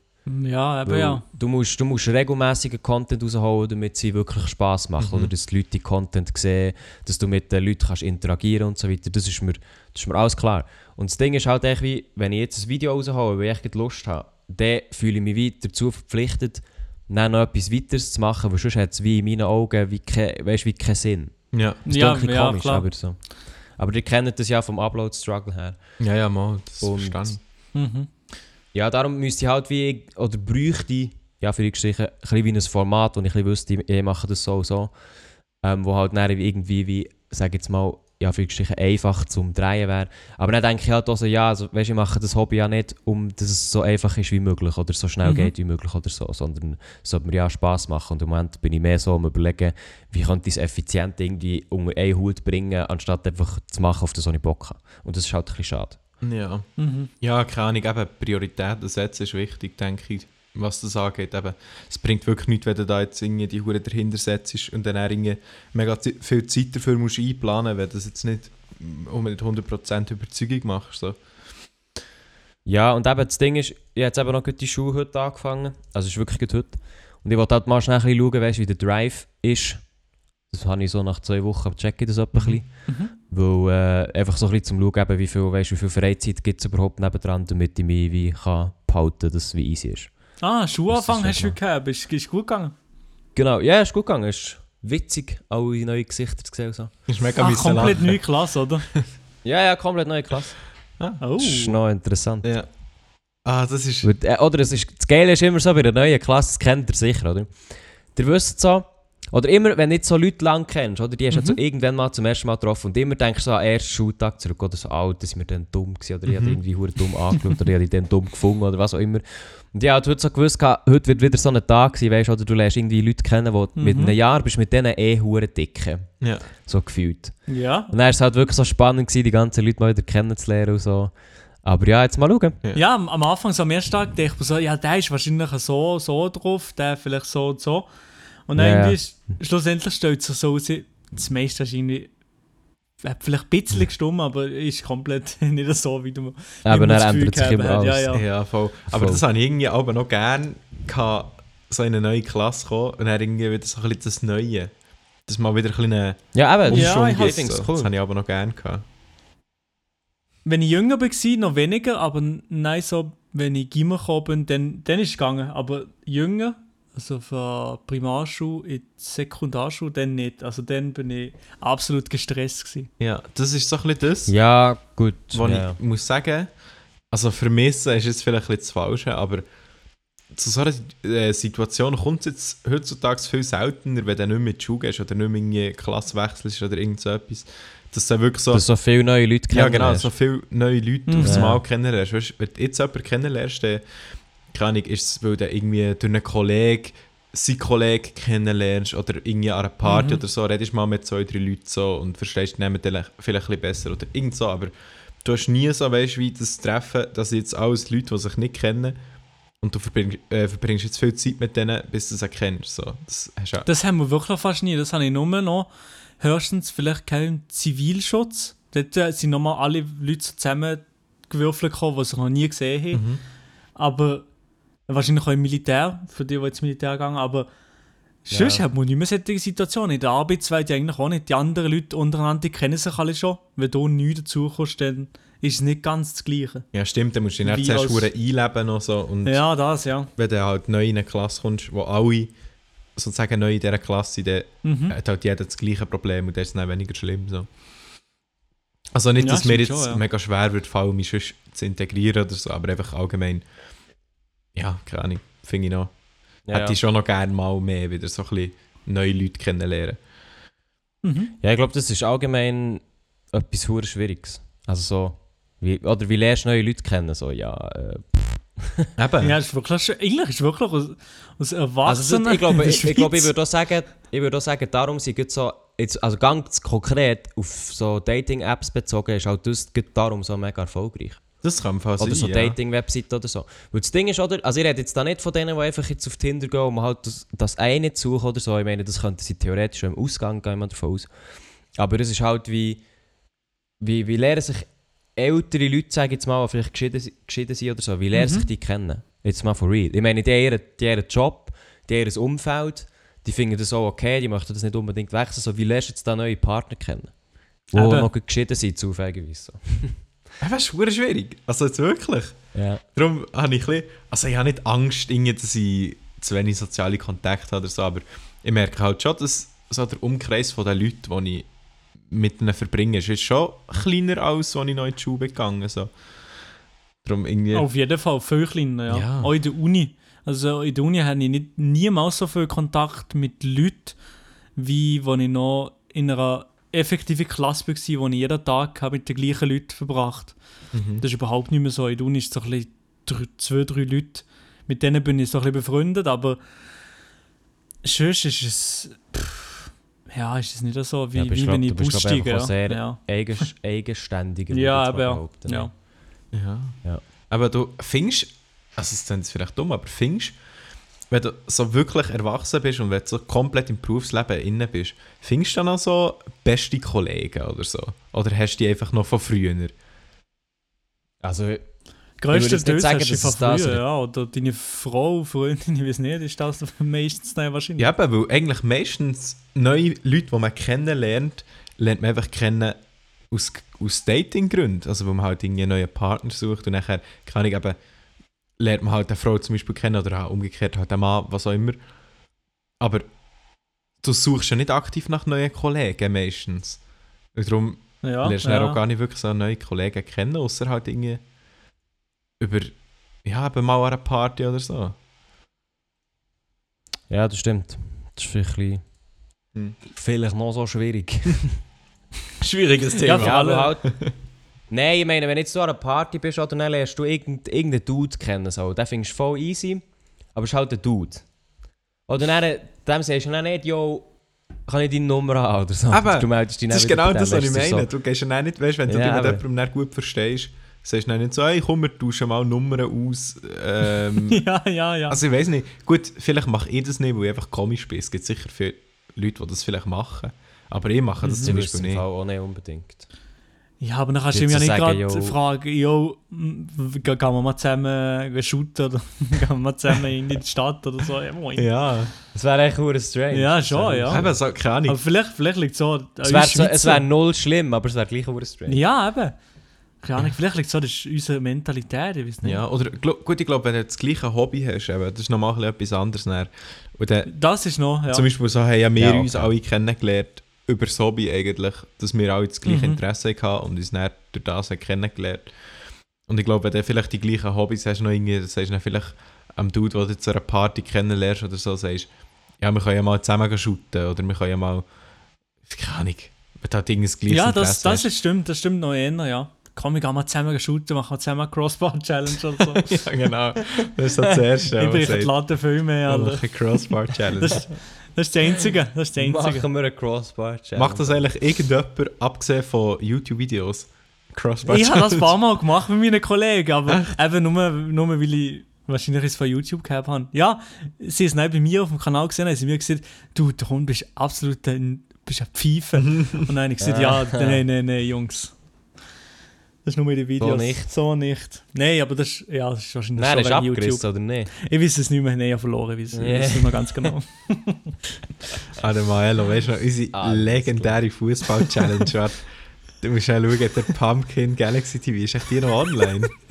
Ja, eben Weil ja. Du musst, du musst regelmäßigen Content rausholen, damit sie wirklich Spass macht. Mhm. Oder dass die Leute die Content sehen, dass du mit den Leuten kannst interagieren und so weiter. Das ist mir, das ist mir alles klar. Und das Ding ist halt echt wie, wenn ich jetzt ein Video raushole, weil ich Lust habe, dann fühle ich mich wie dazu verpflichtet, dann noch etwas weiteres zu machen, weil sonst hat es wie in meinen Augen wie, ke, weißt, wie keinen Sinn. ja. Das ist Ja, ein bisschen ja, komisch, klar. aber so. Aber ihr kennt das ja vom Upload-Struggle her. ja, ja, mal, das Und- ich. Mhm. Ja, darum müsste ich halt wie, oder bräuchte, ja, für die Geschichte, ein bisschen wie ein Format, wo ich ein bisschen wüsste, ich mache das so und so, ähm, wo halt dann irgendwie, wie, sag jetzt mal, ja, für einfach zum Drehen wäre. Aber dann denke ich halt auch so, ja, also, weißt, ich mache das Hobby ja nicht, um dass es so einfach ist wie möglich oder so schnell Mhm. geht wie möglich oder so, sondern es sollte mir ja Spass machen. Und im Moment bin ich mehr so am überlegen, wie könnte ich es effizient irgendwie unter einen Hut bringen, anstatt einfach zu machen, auf das ich Bock habe. Und das ist halt ein bisschen schade. Ja. Mhm. Ja, keine Ahnung, eben Prioritäten setzen ist wichtig, denke ich, was das angeht. Eben, es bringt wirklich nichts, wenn du da jetzt irgendwie die Hure dahinter setzt und dann auch irgendwie mega viel Zeit dafür musst einplanen, wenn du das jetzt nicht unbedingt 100% Überzeugung machst. So. Ja, und eben das Ding ist, ich habe jetzt eben noch gut die Schule heute angefangen. Also es ist wirklich gut heute. Und ich wollte halt mal schnell ein bisschen schauen, weißt, wie der Drive ist. Das habe ich so nach zwei Wochen checke ich das ein bisschen. Mhm. Weil äh, einfach so ein bisschen zum Schauen, eben, wie viel, weißt, wie viel Freizeit gibt es überhaupt nebendran, damit ich mich wie kann behalten, dass es wie easy ist. Ah, Schulanfang ist hast du gehabt. Ist, ist gut gegangen? Genau, ja, ist gut gegangen. Ist witzig, alle neue Gesichter zu sehen. So. Ist mega Ach, müssen komplett lachen. neue Klasse, oder? Ja, ja, komplett neue Klasse. Oh. Das ist noch interessant. Ja. Ah, das ist... Äh, oder es ist, das Geile ist immer so, bei der neuen Klasse, das kennt ihr sicher, oder? Ihr wisst so, oder immer, wenn du nicht so Leute lang kennst, oder? Die hast du Mhm. so irgendwann mal zum ersten Mal getroffen und immer denkst du so an den ersten Schultag zurück, oder so, Alter, sind wir dann dumm gewesen, oder ich habe Mhm. irgendwie hure dumm angeschaut, oder ich habe dann dumm gefunden, oder was auch immer. Und ich habe heute so gewusst, heute wird wieder so ein Tag sein, weißt du, oder du lernst irgendwie Leute kennen, die mit Mhm. einem Jahr bist mit denen eh hure dicke, Ja. so gefühlt. Ja. Und dann war es halt wirklich so spannend, gewesen, die ganzen Leute mal wieder kennenzulernen und so. Aber ja, jetzt mal schauen. Ja, am, am Anfang, so am ersten Tag, dachte ich so, ja, der ist wahrscheinlich so, so drauf, der vielleicht so und so. Und dann irgendwie, ist- schlussendlich stellt es sich so aus, das meiste ist irgendwie, hat vielleicht ein bisschen gestummt, aber ist komplett nicht so, wie du Aber dann ändert sich immer alles. ja, Ja, ja. voll. Aber Voll. das habe ich irgendwie aber noch gerne gehabt, so in eine neue Klasse kommen und dann irgendwie wieder so ein bisschen das Neue. Dass mal wieder ein bisschen Ja, eben, Ja, ich find's so. cool. Das habe ich aber noch gerne gehabt. Wenn ich jünger war, noch weniger, aber nein, so, wenn ich Gimmer gekommen bin, dann, dann ist es gegangen. Aber jünger, also von Primarschule in die Sekundarschule, dann nicht. Also dann bin ich absolut gestresst gewesen. Ja, das ist so ein bisschen das, Ja, gut. was ja. ich muss sagen, also vermissen ist jetzt vielleicht ein bisschen das Falsche, aber zu so einer äh, Situation kommt es jetzt heutzutage viel seltener, wenn du nicht mehr in die Schule gehst oder nicht mehr irgendwie Klasse wechselst oder irgend so etwas. Dass du wirklich so... Dass so viele neue Leute Ja, genau, kennenlernst. so viele neue Leute Mhm. aufs. Mal kennenlernst. Weißt, wenn du jetzt jemanden kennenlernst, dann keine Ahnung, ist es, weil du irgendwie durch einen Kollegen seinen Kollegen kennenlernst oder irgendwie an einer Party Mhm. oder so, redest mal mit zwei, drei Leuten so und verstehst den vielleicht ein bisschen besser oder irgend so, aber du hast nie so, weißt wie das Treffen, dass jetzt alles Leute, die sich nicht kennen und du verbringst, äh, verbringst jetzt viel Zeit mit denen, bis du sie kennst. So. Das. Das haben wir wirklich fast nie. Das habe ich nur noch höchstens vielleicht keinen Zivilschutz. Dort äh, sind nochmal alle Leute zusammengewürfelt gekommen, die sich noch nie gesehen haben. Mhm. Aber wahrscheinlich auch im Militär, für die, die ins Militär gegangen aber sonst Ja. hat man nicht mehr solche Situationen. In der Arbeitswelt eigentlich auch nicht. Die anderen Leute untereinander die kennen sich alle schon. Wenn du neu dazukommst, dann ist es nicht ganz das Gleiche. Ja, stimmt, dann musst du dich Wie zuerst einleben und so und Ja, das, ja. wenn du halt neu in eine Klasse kommst, wo alle sozusagen neu in dieser Klasse, dann Mhm. hat halt jeder das gleiche Problem und das ist dann weniger schlimm. So. Also nicht, Ja, dass mir jetzt schon, ja. mega schwer wird fallen, mich zu integrieren oder so, aber einfach allgemein, ja, keine Ahnung, finde ich noch, Ja, hätte ich schon noch gerne mal mehr wieder so ein bisschen neue Leute kennenlernen. Mhm. ja, ich glaube, das ist allgemein etwas hure Schwieriges. Also so, wie, oder wie lernst du neue Leute kennen? So, ja, äh, Eben. Ja, ist wirklich, schon- eigentlich ist wirklich aus, aus Also Erwachsenen das, ich glaube, ich, ich, glaube, ich würde auch sagen, ich würde auch sagen, darum sind gerade so, jetzt, also ganz konkret auf so Dating-Apps bezogen, ist halt das darum so mega erfolgreich. Das kann fast Oder so ja. Dating-Webseiten oder so. Weil das Ding ist, oder, also ich rede jetzt da nicht von denen, die einfach jetzt auf Tinder gehen und halt das, das eine suchen oder so. Ich meine, das könnte sie theoretisch schon im Ausgang gehen, man davon aus. Aber es ist halt wie, wie, wie lernen sich ältere Leute, sage ich jetzt mal, die vielleicht geschieden, geschieden sind oder so, wie lernen Mhm. sich die kennen? Jetzt mal for real. Ich meine, die haben ihren, Job, die haben ihr Umfeld, die finden das auch okay, die möchten das nicht unbedingt wechseln. So, wie lernst du jetzt da neue Partner kennen? Die noch geschieden sind, zufälligerweise. So. Eben, das ist schwierig. Also jetzt wirklich. Ja. Darum habe ich ein bisschen, also ich habe nicht Angst, dass ich zu wenig soziale Kontakte habe oder so, aber ich merke halt schon, dass so der Umkreis von den Leuten, die ich mit ihnen verbringe, ist, ist schon kleiner als als ich noch in die Schule gegangen so. Darum irgendwie... Auf jeden Fall, viel kleiner, ja. Ja. Auch in der Uni. Also in der Uni hatte ich nicht, niemals so viel Kontakt mit Leuten, wie wenn ich noch in einer effektiven Klasse war, wo ich jeden Tag habe mit den gleichen Leuten verbracht Mhm. Das ist überhaupt nicht mehr so. In der Uni ist es so ein bisschen drei, zwei, drei Leute, mit denen bin ich so ein bisschen befreundet, aber sonst ist es... Pff, ja, ist es nicht so, wie, Ja, wie glaub- wenn ich Bus steige. auch sehr- ja. Eigen, eigenständiger. Ja, aber ja. behaupten. ja. Ja. Ja. Aber du findest, also es jetzt vielleicht dumm, aber findest, wenn du so wirklich erwachsen bist und wenn du so komplett im Berufsleben inne bist, findest du dann noch so beste Kollegen oder so? Oder hast du die einfach noch von früher? Also, würde Größte jetzt nicht Döse sagen, hast du von das früher, ist. ja. Oder deine Frau, Freundin, ich weiß nicht, ist das meistens dann wahrscheinlich. Ja, eben, weil eigentlich meistens neue Leute, die man kennenlernt, lernt man einfach kennen aus, aus Datinggründen. Also, wo man halt irgendwie einen neuen Partner sucht und nachher, kann ich eben, lernt man halt eine Frau zum Beispiel kennen oder auch umgekehrt halt einen Mann, was auch immer. Aber du suchst ja nicht aktiv nach neuen Kollegen meistens. Und darum ja, lernst du ja. auch gar nicht wirklich so neue Kollegen kennen, außer halt irgendwie über, ja, eben mal an einer Party oder so. ja, das stimmt. Das ist vielleicht, ein bisschen- Hm. vielleicht noch so schwierig. Schwieriges Ja, Thema. vor Ja, allem- aber halt. Nein, ich meine, wenn jetzt du an einer Party bist, oder dann lernst du irgend- irgendeinen Dude kennen. So. Den findest du voll easy, aber es ist halt ein Dude. Oder dann, dem sagst du dann nicht, yo, kann ich deine Nummer haben oder so. Aber du meldest dich Das ist genau das, was ich du, meine. Du gehst ja nicht, weißt, wenn du Ja, dich mit jemandem nicht gut verstehst, sagst du dann nicht so, hey, komm, wir tauschen mal Nummern aus. Ähm, ja, ja, ja. also ich weiß nicht. Gut, vielleicht mache ich das nicht, weil ich einfach komisch bin. Es gibt sicher viele Leute, die das vielleicht machen. Aber ich mache das So. zum Du Beispiel nicht. Fall auch nicht unbedingt. Ja, aber dann kannst du ihm ja nicht gerade fragen, yo, gehen wir mal zusammen shooten oder gehen wir mal zusammen in die Stadt oder so. Ja, moin. Ja, Das wäre echt hure strange. Ja, schon, ja. eben, so, keine Ahnung. Aber vielleicht, vielleicht liegt es so. Es wäre so, es wär null schlimm, aber es wäre gleich hure strange. Ja, eben. Keine Ahnung, vielleicht liegt es so, das ist unsere Mentalität, ich weiß nicht. Ja, oder gut, ich glaube, wenn du das gleiche Hobby hast, eben, das ist nochmal ein bisschen etwas anderes. Dann. Und dann, Das ist noch, ja. Zum Beispiel so haben ja wir Ja, okay. uns alle kennengelernt über das Hobby eigentlich, dass wir alle das gleiche Mhm. Interesse hatten und uns dann durch das kennengelernt. Und ich glaube, wenn du vielleicht die gleichen Hobbys hast, noch irgendwie, du dann vielleicht am Dude, den du zu einer Party kennenlernst oder so, sagst ja, wir können ja mal zusammen shooten oder wir können ja mal, keine Ahnung, wenn du halt irgendein gleiches ja, das, Interesse das hast. ist stimmt, das stimmt noch eher, ja. Komm, wir gehen mal zusammen shooten, machen wir zusammen eine Crossbar-Challenge oder so. ja, genau. Das ist das Erste, ich bin was die Latte viel mehr, Alter. Crossbar-Challenge. Das, ist das Einzige, das ist das Einzige. Machen wir eine Crossbar-Challenge. Macht das eigentlich irgendjemand, abgesehen von YouTube-Videos? Ich habe das ein Crossbar-Challenge? paar Mal gemacht mit meinen Kollegen, aber eben nur, nur weil ich wahrscheinlich es von YouTube gehabt habe. Ja, sie haben es nicht bei mir auf dem Kanal gesehen, haben sie mir gesagt, du, der Hund bist absolut ein, bist ein Pfeife. Und dann habe ich gesagt, ja, nein, nein, nein, Jungs. Das ist nur in den Videos. So nicht. So nicht. Nein, aber das ist, ja, das ist wahrscheinlich Nein, das ist schon wegen abgerissen, oder nicht? Ich weiß es nicht mehr, nein, ich habe verloren, ich weiß ich Yeah. weiß es nicht mehr ganz genau. Ah, der Maelo, weißt du noch, unsere Alles legendäre Fußball-Challenge. warte. du musst ja schauen, der Pumpkin Galaxy TV ist echt die noch online.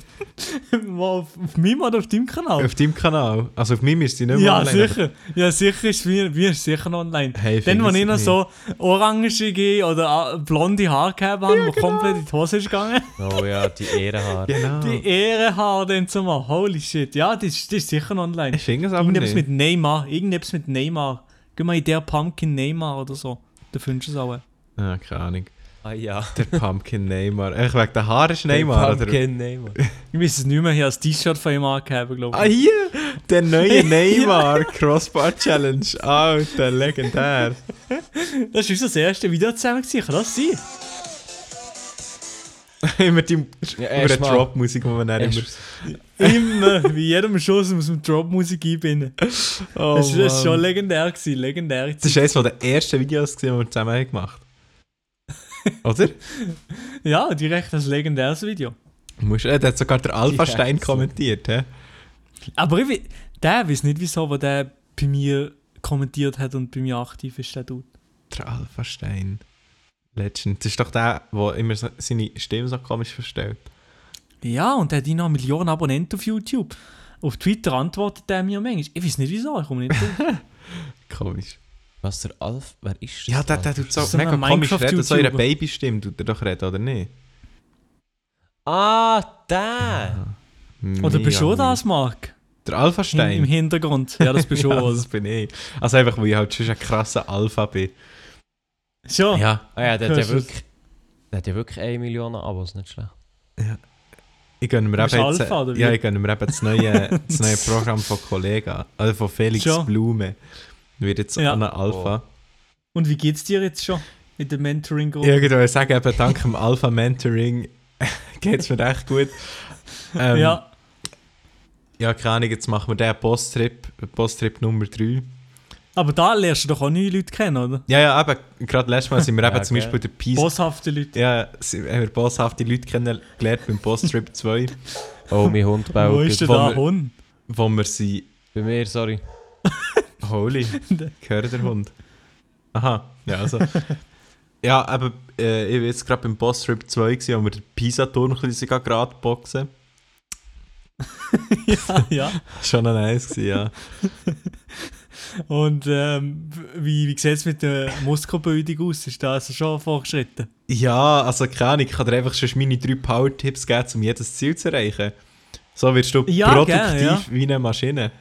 Auf, auf meinem oder auf deinem Kanal? Auf deinem Kanal. Also auf meinem ist die nicht mehr ja, online, aber- sicher. Ja, sicher ist mir, mir ist sicher noch online. Hey, Dann, als ich noch nicht. so orangige oder ah, blonde Haare gehabt habe, wo komplett in die Hose ist gegangen. Oh ja, die Ehrenhaare. Genau. Die Ehrenhaare dann zu machen. Holy shit. Ja, das, ist- das ist sicher noch online. Ich finde es aber Irgendetwas nicht. mit Neymar. Irgendetwas mit Neymar. Geh mal in der Pumpkin Neymar oder so. Da findest du es auch. Ah, keine Ahnung. Ah ja. Der Pumpkin Neymar. Echt wegen der Haare ist Neymar, oder? Pumpkin Neymar. Ich weiß es nicht mehr. Ich habe ein T-Shirt von ihm angegeben, glaube Ah, ich. hier! Der neue Neymar Crossbar Challenge. Alter, legendär. Das war unser erstes Video zusammen. gewesen. Kann das sein? immer die Ja, über die erst mal- Drop-Musik, die man dann immer... Erst- Immer. Bei jedem Schuss muss man Drop-Musik einbinden. Oh, das, ist- das ist schon legendär. Gewesen. Legendär. Das ist eines der ersten Videos, gewesen, die wir zusammen haben gemacht Oder? Ja, direkt ein legendäres Video. Musst, äh, der hat sogar der Alpha-Stein kommentiert. Hä? Aber ich, der weiß nicht wieso, wo der bei mir kommentiert hat und bei mir aktiv ist, der Dude. Der Alpha-Stein. Legend. Das ist doch der, der immer seine Stimme so komisch verstellt. Ja, und der hat noch Millionen Abonnenten auf YouTube. Auf Twitter antwortet der mir manchmal. Ich weiß nicht wieso, ich komme nicht drauf. Komisch. Was der Alf? Wer ist das? Ja, der, der tut so, So mega komisch reden. So ihre. Babystimme tut er doch reden, oder nicht? Ah, der! Oder bist du das, Marc? Der Im, Alpha-Stein? Im Hintergrund. Ja, das bist du. ja, das bin ich. Also einfach, weil ich halt schon ein krasser Alpha bin. Schon? Ja. Ah ja, der hat ja wirklich... Der hat ja wirklich 1 Million Abos, nicht schlecht. Ich gönne mir eben jetzt, Alpha, ja, ich gönne mir eben das neue, das neue Programm von Kollegen, also von Felix. Blume. Wird jetzt Ja. an einer Alpha. Und wie geht's dir jetzt schon mit dem Mentoring-Gruppe? Irgendwo ich sage eben, dank dem Alpha Mentoring geht es mir echt gut. Ähm, ja. ja, keine Ahnung, jetzt machen wir den Posttrip, Posttrip Nummer 3. Aber da lernst du doch auch neue Leute kennen, oder? Ja, ja, eben, gerade letztes Mal sind wir eben Ja, zum gell. Beispiel der Peace. Boshafte Leute. ja, sind- haben wir bosshafte Leute kennengelernt beim Posttrip 2, Oh, mein Hund Wo baut. ist denn wo da wir- Hund? wo wir sind. Bei mir, sorry. Holy, gehört der Hund. Aha, ja, also. ja, aber äh, ich war jetzt gerade beim Posttrip 2, gewesen, wo wir den Pisa-Turm ein gerade boxen. ja, ja. Schon noch nice gewesen, ja. Und ähm, wie, wie sieht es mit der Muskelbildung aus? Ist da also schon fortgeschritten? Ja, also keine Ahnung, ich kann dir einfach schon meine drei Power-Tipps geben, um jedes Ziel zu erreichen. So wirst du Ja, produktiv gerne, ja. wie eine Maschine.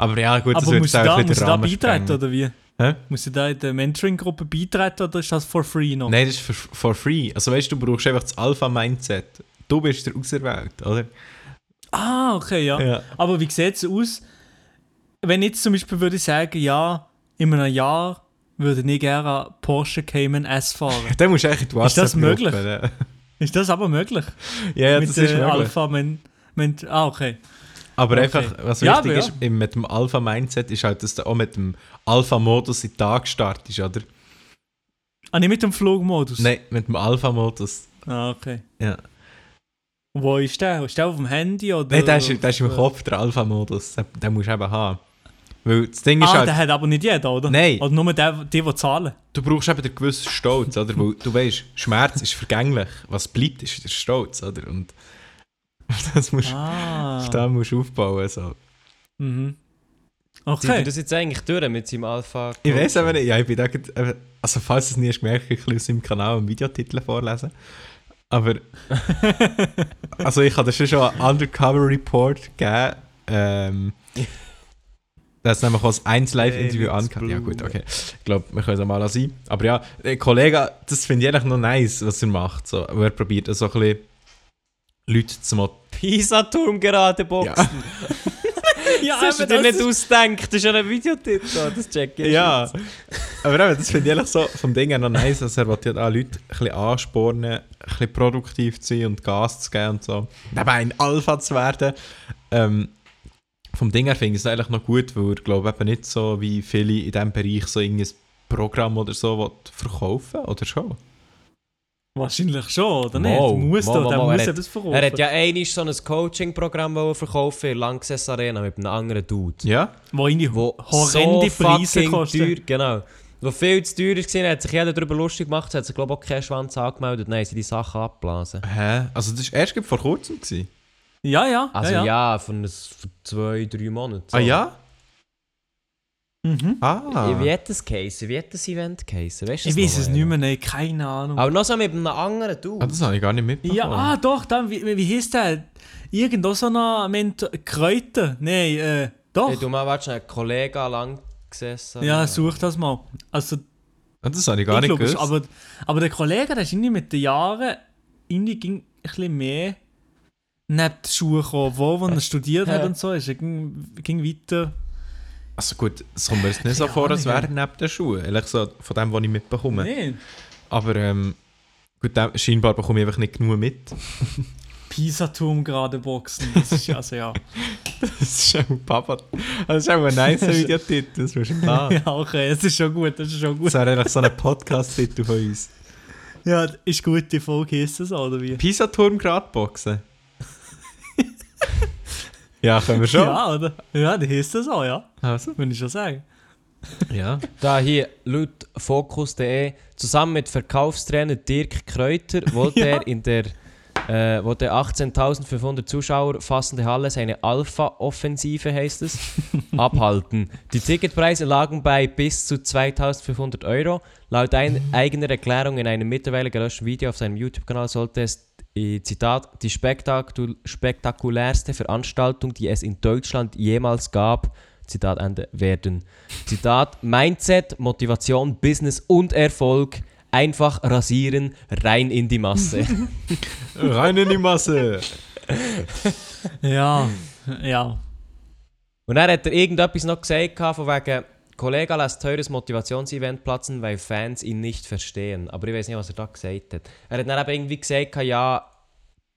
Aber ja, gut, das Aber wird muss jetzt ich auch da, wieder muss ich da beitreten oder wie? Hä? Muss ich da in der Mentoring-Gruppe beitreten oder ist das for free noch? Nein, das ist for, for free. Also weißt du, du brauchst einfach das Alpha-Mindset. Du bist der Auserwählt, oder? Ah, okay, ja. Ja. Aber wie sieht es aus, wenn jetzt zum Beispiel würde ich sagen, ja, in einem Jahr würde ich gerne Porsche Cayman S fahren. Dann musst du eigentlich in die Ist das möglich? ist das aber möglich? Ja, ja, mit das ist möglich. Alpha Men, Men Ah, okay. Aber Okay. einfach, was Ja, wichtig aber ist, im- mit dem Alpha-Mindset ist halt, dass du auch mit dem Alpha-Modus in den Tag startest, oder? Ah, nicht mit dem Flugmodus? Nein, mit dem Alpha-Modus. Ah, okay. Ja. Wo ist der? Ist der auf dem Handy oder? Nein, der ist, der ist im Kopf, der Alpha-Modus. Den, den musst du eben haben. Weil das Ding ist Ah, halt, der hat aber nicht jeder, oder? Nein. Oder nur der, die, die zahlen. du brauchst eben den gewissen Stolz, oder? Weil du weißt, Schmerz ist vergänglich. Was bleibt, ist der Stolz, oder? Und das musst, Ah. auf den musst du aufbauen. So. Mhm. Okay. das jetzt eigentlich durch mit seinem Alpha? Ich weiß aber nicht, ja, ich bin da also falls du es nie hast gemerkt, ich kann aus seinem Kanal einen Videotitel vorlesen. Aber, also ich habe dir schon schon einen Undercover Report gegeben. Ähm, das ist nämlich auch das 1 Live-Interview David's angehört. Ja gut, okay. Ich glaube, wir können es mal sein. Aber ja, der Kollege, das finde ich eigentlich noch nice, was er macht. So. Er probiert so ein bisschen Leute zu motivieren. Pisa-Turm gerade boxen. Ja. ja, Das hast du dir nicht ausdenkt. Das ist ja ein Videotitel. Das check ich. Ja, jetzt. aber eben, das finde ich ehrlich so vom Ding her noch nice, dass er auch Leute ein bisschen anspornen, ein bisschen produktiv zu sein und Gas zu geben und so. Dabei ein Alpha zu werden. Ähm, vom Ding her finde ich es eigentlich noch gut, weil ich glaube eben nicht so wie viele in diesem Bereich so irgendein Programm oder so verkaufen oder schon. Wahrscheinlich schon, oder nicht? Mal, muss der mal, muss er das verkaufen. Er hat ja einmal so ein Coaching-Programm verkaufen in der Lanxess Arena mit einem anderen Dude. Ja? Wo irgendwie Wo horrende so Preise teuer, genau. Wo viel zu teuer war, hat sich jeder darüber lustig gemacht, hat sich glaube ich auch keinen Schwanz angemeldet, nein, sie die Sachen abgeblasen. Hä? Also das war erst vor kurzem. Gewesen. Ja, ja. Also ja, ja, ja. von, ein, von zwei, drei Monaten. so. Ah ja? Mhm. Ah. Wie hat das geheißen? Wie hat das Event geheißen? Weißt du Ich weiß es nicht mehr, nein, keine Ahnung. Aber noch so mit einem anderen Dude. ah, das habe ich gar nicht mitbekommen. Ja, ah, doch, dann, wie, wie hieß der? Irgendwo so ein Mentor. Kräuter? Nein, äh, doch. Hey, du mal, schnell, ein Kollege lang gesessen. ja, such das mal. Also, Ah, das habe ich gar ich nicht glaube, es- gewusst. aber, aber der Kollege, der ist irgendwie mit den Jahren irgendwie ging ein bisschen mehr neben die Schuhe gekommen, wo, wo er studiert hat und so, ist er ging, ging weiter. Also gut, mir jetzt nicht so vor, als wäre neben den Schuhen. Ehrlich so von dem, was ich mitbekomme. Nee. Aber ähm, gut, dem, scheinbar bekomme ich einfach nicht genug mit. Pisa-Turm gerade boxen. Das ist also ja. Das ist auch Papa. Das ist auch ein nice Videotitel, das ist klar. ja, okay, das ist schon gut, das ist schon gut. Das wäre eigentlich so ein Podcast-Titel von uns. Ja, ist gut, die Folge ist es, oder wie? Pisa-Turm Gradboxen. Ja, können wir schon. Ja, oder? Ja, die heißt das auch, ja. Also, Würde ich schon sagen. ja. Da hier, Focus.de, zusammen mit Verkaufstrainer Dirk Kräuter wollte Ja. er in der äh, wollte 18.500 Zuschauer fassende Halle seine Alpha-Offensive, heißt es, abhalten. Die Ticketpreise lagen bei bis zu 2.500 Euro. Laut ein, eigener Erklärung in einem mittlerweile gelöschten Video auf seinem YouTube-Kanal sollte es, äh, Zitat, die spektakul spektakulärste Veranstaltung, die es in Deutschland jemals gab, Zitat Ende, werden. Zitat, Mindset, Motivation, Business und Erfolg. Einfach rasieren, rein in die Masse. Rein in die Masse. Ja, ja. Und dann hat er irgendetwas noch gesagt, von wegen, Kollege lässt teures Motivationsevent platzen, weil Fans ihn nicht verstehen. Aber ich weiß nicht, was er da gesagt hat. Er hat dann eben irgendwie gesagt, ja,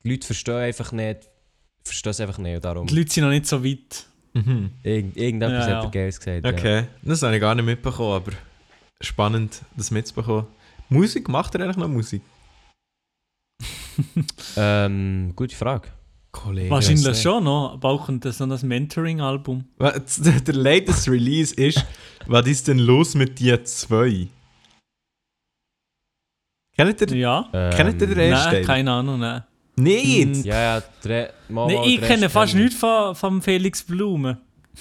die Leute verstehen einfach nicht, verstehen es einfach nicht. Darum, Die Leute sind noch nicht so weit. Mhm. irgend, irgendetwas Ja, hat er ja. Geiles gesagt. Ja. Okay, das habe ich gar nicht mitbekommen, aber spannend, das mitzubekommen. Musik, macht er eigentlich noch Musik? Ähm, gute Frage. Kollege. Wahrscheinlich nicht. schon noch. Brauchen das so ein Mentoring-Album. Der latest Release ist, was ist denn los mit dir zwei? Kennt ihr, Ja. Ähm, kennt ihr den ersten Nein, keine Ahnung, nein. Nicht! Ja, ja, dreh, mal, Nee, mal ich kenne fast nichts von, von Felix Blume.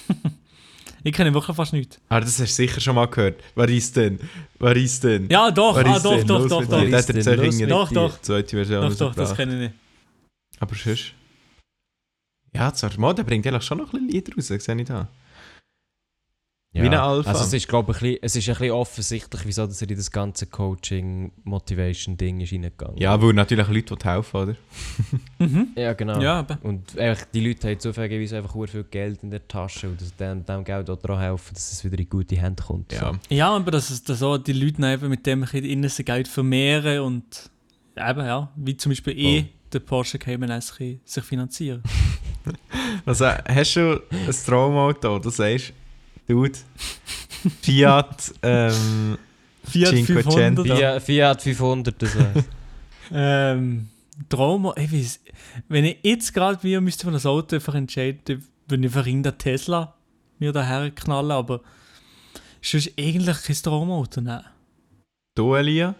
ich kenne wirklich fast nichts. Aber das hast du sicher schon mal gehört. Wer ist denn? Wer ist denn? Ja, doch, ah, doch, doch, doch, doch. Der hat er zwei nicht dir? die zweite Version Doch, doch, das kenne ich nicht. Aber sonst... Ja, zwar mal, der bringt eigentlich schon noch ein bisschen Lieder raus, sehe ich da. Ja. Wie ein Alpha. Also es ist, glaube ich, ein bisschen- es ist ein bisschen offensichtlich, wieso dass er in das ganze Coaching-Motivation-Ding ist reingegangen. Ja, weil natürlich Leute die helfen, oder? Mhm. ja genau. Ja, aber. Und einfach, die Leute haben zufälligerweise einfach sehr viel Geld in der Tasche und das, dem, dem Geld auch daran helfen, dass es wieder in gute Hände kommt. Ja. So. Ja, aber dass, es- dass auch die Leute eben mit dem innerste Geld vermehren und eben, ja, wie zum Beispiel eh der Porsche Cayman S ein bisschen sich finanzieren. Also, hast du ein Traumauto? Du sagst, Dude, Fiat, ähm, Fiat Cinquecento. 500. Ja. Fiat, Fiat 500, das heißt. Ähm, Traum, ich weiss, wenn ich jetzt gerade wieder müsste von das Auto einfach entscheiden, würde ich einfach irgendeinen Tesla mir daher knallen, aber sonst eigentlich kein Traumauto, nein. du, Elia?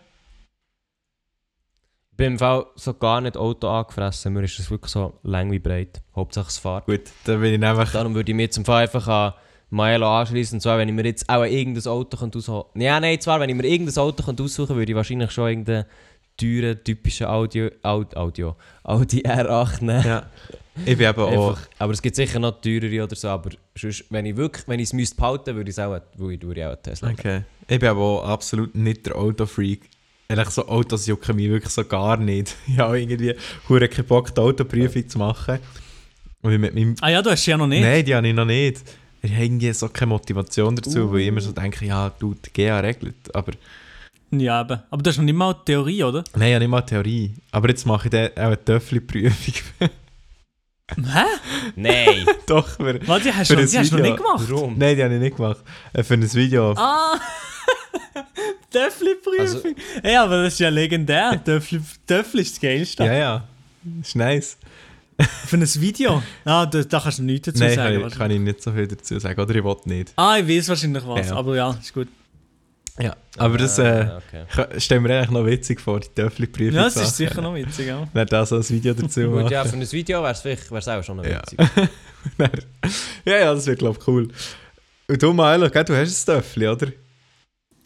Ich bin im Fall so gar nicht Auto angefressen, mir ist das wirklich so lang wie breit. Hauptsache es fährt. Gut, dann bin ich nämlich... Darum würde ich mir zum Fall einfach an Maelo anschließen. Und zwar, wenn ich mir jetzt auch irgendein Auto aussuchen könnte. Ja, nein, zwar, wenn ich mir irgendein Auto könnte aussuchen könnte, würde ich wahrscheinlich schon irgendeinen teuren, typischen Audio, Audi, Audio, Audi R8 nehmen. Ja. Ich bin eben auch... Einfach, aber es gibt sicher noch teurere oder so. Aber sonst, wenn ich wirklich, wenn ich es müsste behalten, würde ich es auch, würde ich, würde ich auch Tesla. Okay. Ich bin aber auch absolut nicht der Autofreak. Ehrlich, so Autos jucken mich wirklich so gar nicht. Ich habe irgendwie hure keinen Bock, die Autoprüfung zu machen. Und mit meinem... Ah ja, du hast sie ja noch nicht. Nein, die habe ich noch nicht. Ich habe irgendwie so keine Motivation dazu, weil ich immer so denke, ja, du, die GA regelt. Aber Ja, eben. Aber das ist noch nicht mal Theorie, oder? nein, ich habe nicht mal Theorie. Aber jetzt mache ich dann auch eine Töffli-Prüfung. Hä? Nein! Doch, für, Warte, die hast Für du die hast du noch nicht gemacht? Warum? Nein, die habe ich nicht gemacht. Äh, für ein Video. Ah! Töffli-Prüfung. ja, aber das ist ja legendär. Töffli, Töffli ist das Geilste. Ja, ja. Ist nice. Für ein Video. Ah, da, da kannst du nichts dazu Nein, sagen. kann wahrscheinlich. kann ich nicht so viel dazu sagen. Oder ich will nicht. Ah, ich weiß wahrscheinlich was, Ja, ja. aber ja, ist gut. Ja, aber das äh, Ah, okay. ka- stellen wir eigentlich noch witzig vor, die Töffel-Prüfung. Ja, das ist sicher noch witzig, ja. Wer da so ein Video dazu Gut, ja, für ein Video wäre es vielleicht wär's auch schon noch Ja. witzig. ja, ja, das wird, glaube ich, cool. Und du, Milo, gell, du hast ein Töffel, oder?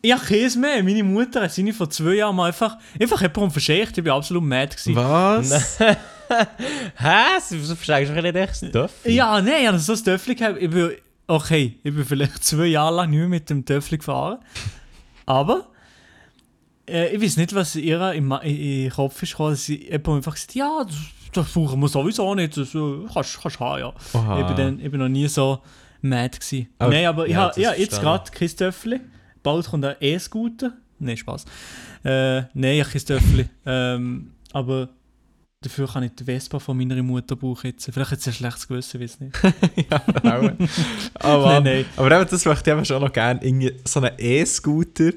Ich habe Käse mehr. Meine Mutter hat seine vor zwei Jahren mal einfach, einfach jemandem verschenkt. Ich war absolut mad. Gewesen. Was? Hä? Wieso versteckst du nicht echt Stuff? Ja, nein, ich habe so ein Töffel gehabt. Ich bin, okay, ich bin vielleicht zwei Jahre lang nicht mehr mit dem Töffel gefahren. Aber äh, ich weiß nicht, was ihr im, den Kopf ist gekommen, dass sie jemand einfach gesagt ja, das, das brauchen wir sowieso nicht. Das äh, kannst du haben, ja. Oha. Ich, bin dann, ich bin noch nie so mad gewesen. Aber- Nein, aber ich ja, ich habe jetzt verstehe gerade kein Töffel. Bald kommt ein E-Scooter. Nein, Spaß. Äh, nein, ich habe kein Töffel. ähm, aber dafür kann ich die Vespa von meiner Mutter brauchen jetzt. Vielleicht hat sie ein schlechtes Gewissen, weiß nicht. ja, auch. Aber, Nein, nein. aber eben, das möchte ich eben schon noch gerne. Irgendwie so einen E-Scooter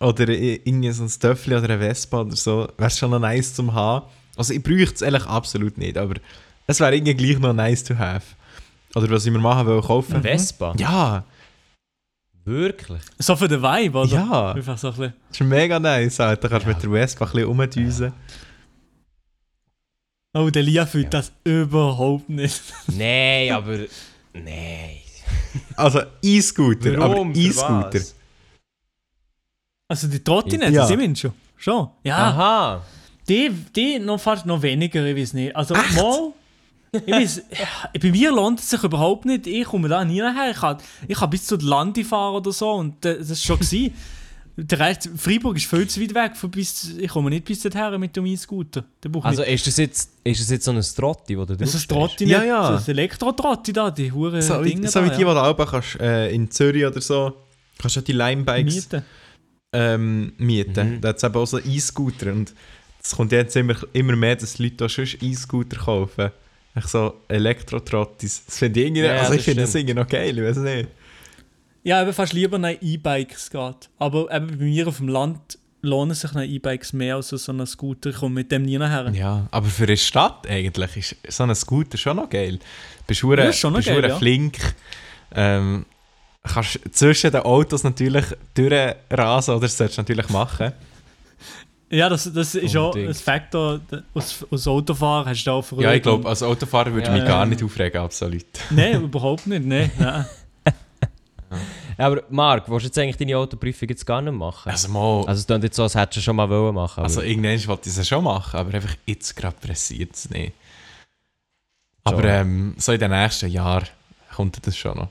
oder irgendwie so ein Töffel oder eine Vespa oder so, wäre schon noch nice zum haben. Also ich bräuchte es eigentlich absolut nicht, aber es wäre irgendwie gleich noch nice to have. Oder was ich mir machen will, kaufen. Vespa? Ja, Wirklich? So für den Vibe, oder? ja. Einfach so ein bisschen. Das ist mega nice. Alter. Da kannst du Ja. mit der Vespa ein bisschen rumdüsen. Oh, der Lia fühlt das überhaupt nicht. Nein, aber. Nein. Also E-Scooter, aber E-Scooter. Also die Trottinette, Ja. sie sind schon. Schon. Ja, Aha. die, die noch fast noch weniger, ich weiß nicht. Also mal. Ich weiß, bei mir lohnt es sich überhaupt nicht. Ich komme da nie nachher. Ich kann, ich kann bis zu der Lande fahren oder so und äh, das ist schon gewesen. Der Rest, Freiburg ist viel zu weit weg. Von bis, ich komme nicht bis dorthin mit dem E-Scooter. Da Also nicht. ist das jetzt, ist das jetzt so ein Trotti, wo du Das ist draufstehst? Trotti nicht. Ja, ja. Das ist Elektro-Trotti da, die hure So wie, Dinge so da, wie die, die ja. du auch kannst, äh, in Zürich oder so, kannst du ja die Limebikes Mieten. ähm, mieten. Mhm. Da hat es eben auch so E-Scooter und es kommt jetzt immer, immer mehr, dass Leute auch schon E-Scooter kaufen. Echt so Elektro-Trottis. Das finde ich irgendwie, Ja, also ich finde das irgendwie noch geil, ich weiß nicht. Ja, eben fast lieber nach E-Bikes geht. Aber eben bei mir auf dem Land lohnen sich nach E-Bikes mehr als so ein Scooter. Ich komme mit dem nie nachher. Ja, aber für eine Stadt eigentlich ist so ein Scooter schon noch geil. Bist du Ja, schon noch bist geil, ja. flink. Ähm, kannst zwischen den Autos natürlich durchrasen oder das solltest du natürlich machen. Ja, das, das ist auch ein Faktor. Aus, aus Autofahren hast du da früher. Ja, ich glaube, als Autofahrer würde ich Ja, mich ja. gar nicht aufregen, absolut. Nein, überhaupt nicht. Nein, nein. Ja, aber Marc, willst du jetzt eigentlich deine Autoprüfung jetzt gar nicht machen? Also mal, Also es klingt jetzt so, als hättest du schon mal wollen machen. also irgendwann wollte ich es schon machen, aber einfach jetzt gerade pressiert es nicht. Aber ähm, so in den nächsten Jahren kommt das schon noch.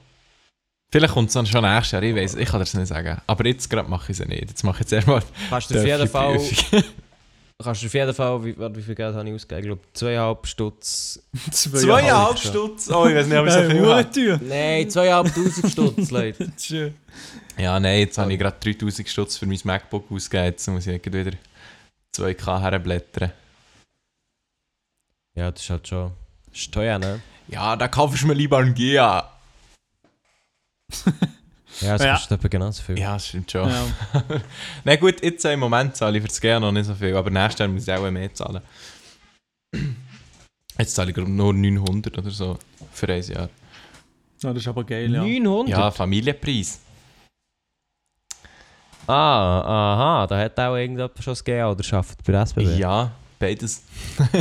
Vielleicht kommt es dann schon nächstes Jahr, ich weiß, ich kann das nicht sagen. Aber jetzt gerade mache ich es nicht. Jetzt mache ich jetzt erstmal kannst du auf jeden Fall, kannst du auf jeden Fall, wie, warte, wie viel Geld habe ich ausgegeben? Ich glaube zweieinhalb Stutz. Zweieinhalb Stutz? Oh, ich weiß nicht, ob ich so viel habe. Nein, zweieinhalbtausend Stutz, Leute. Ja, nein, jetzt habe ich gerade 3000 Stutz für mein MacBook ausgegeben. Jetzt muss ich gleich wieder 2K herblättern. Ja, das ist halt schon das ist teuer, ne? Ja, da kaufst du mir lieber einen Gia. Ja, es Ja. kostet etwa genauso viel. Ja, das stimmt schon. Ja. Na gut, jetzt äh, im Moment zahle ich für das Gia noch nicht so viel, aber nächstes Jahr muss ich auch mehr zahlen. Jetzt zahle ich nur 900 oder so für ein Jahr. Ja, das ist aber geil, ja. 900? Ja, Familienpreis. Ah, aha, da hat auch irgendjemand schon das GA oder schafft bei SBB. Ja, beides.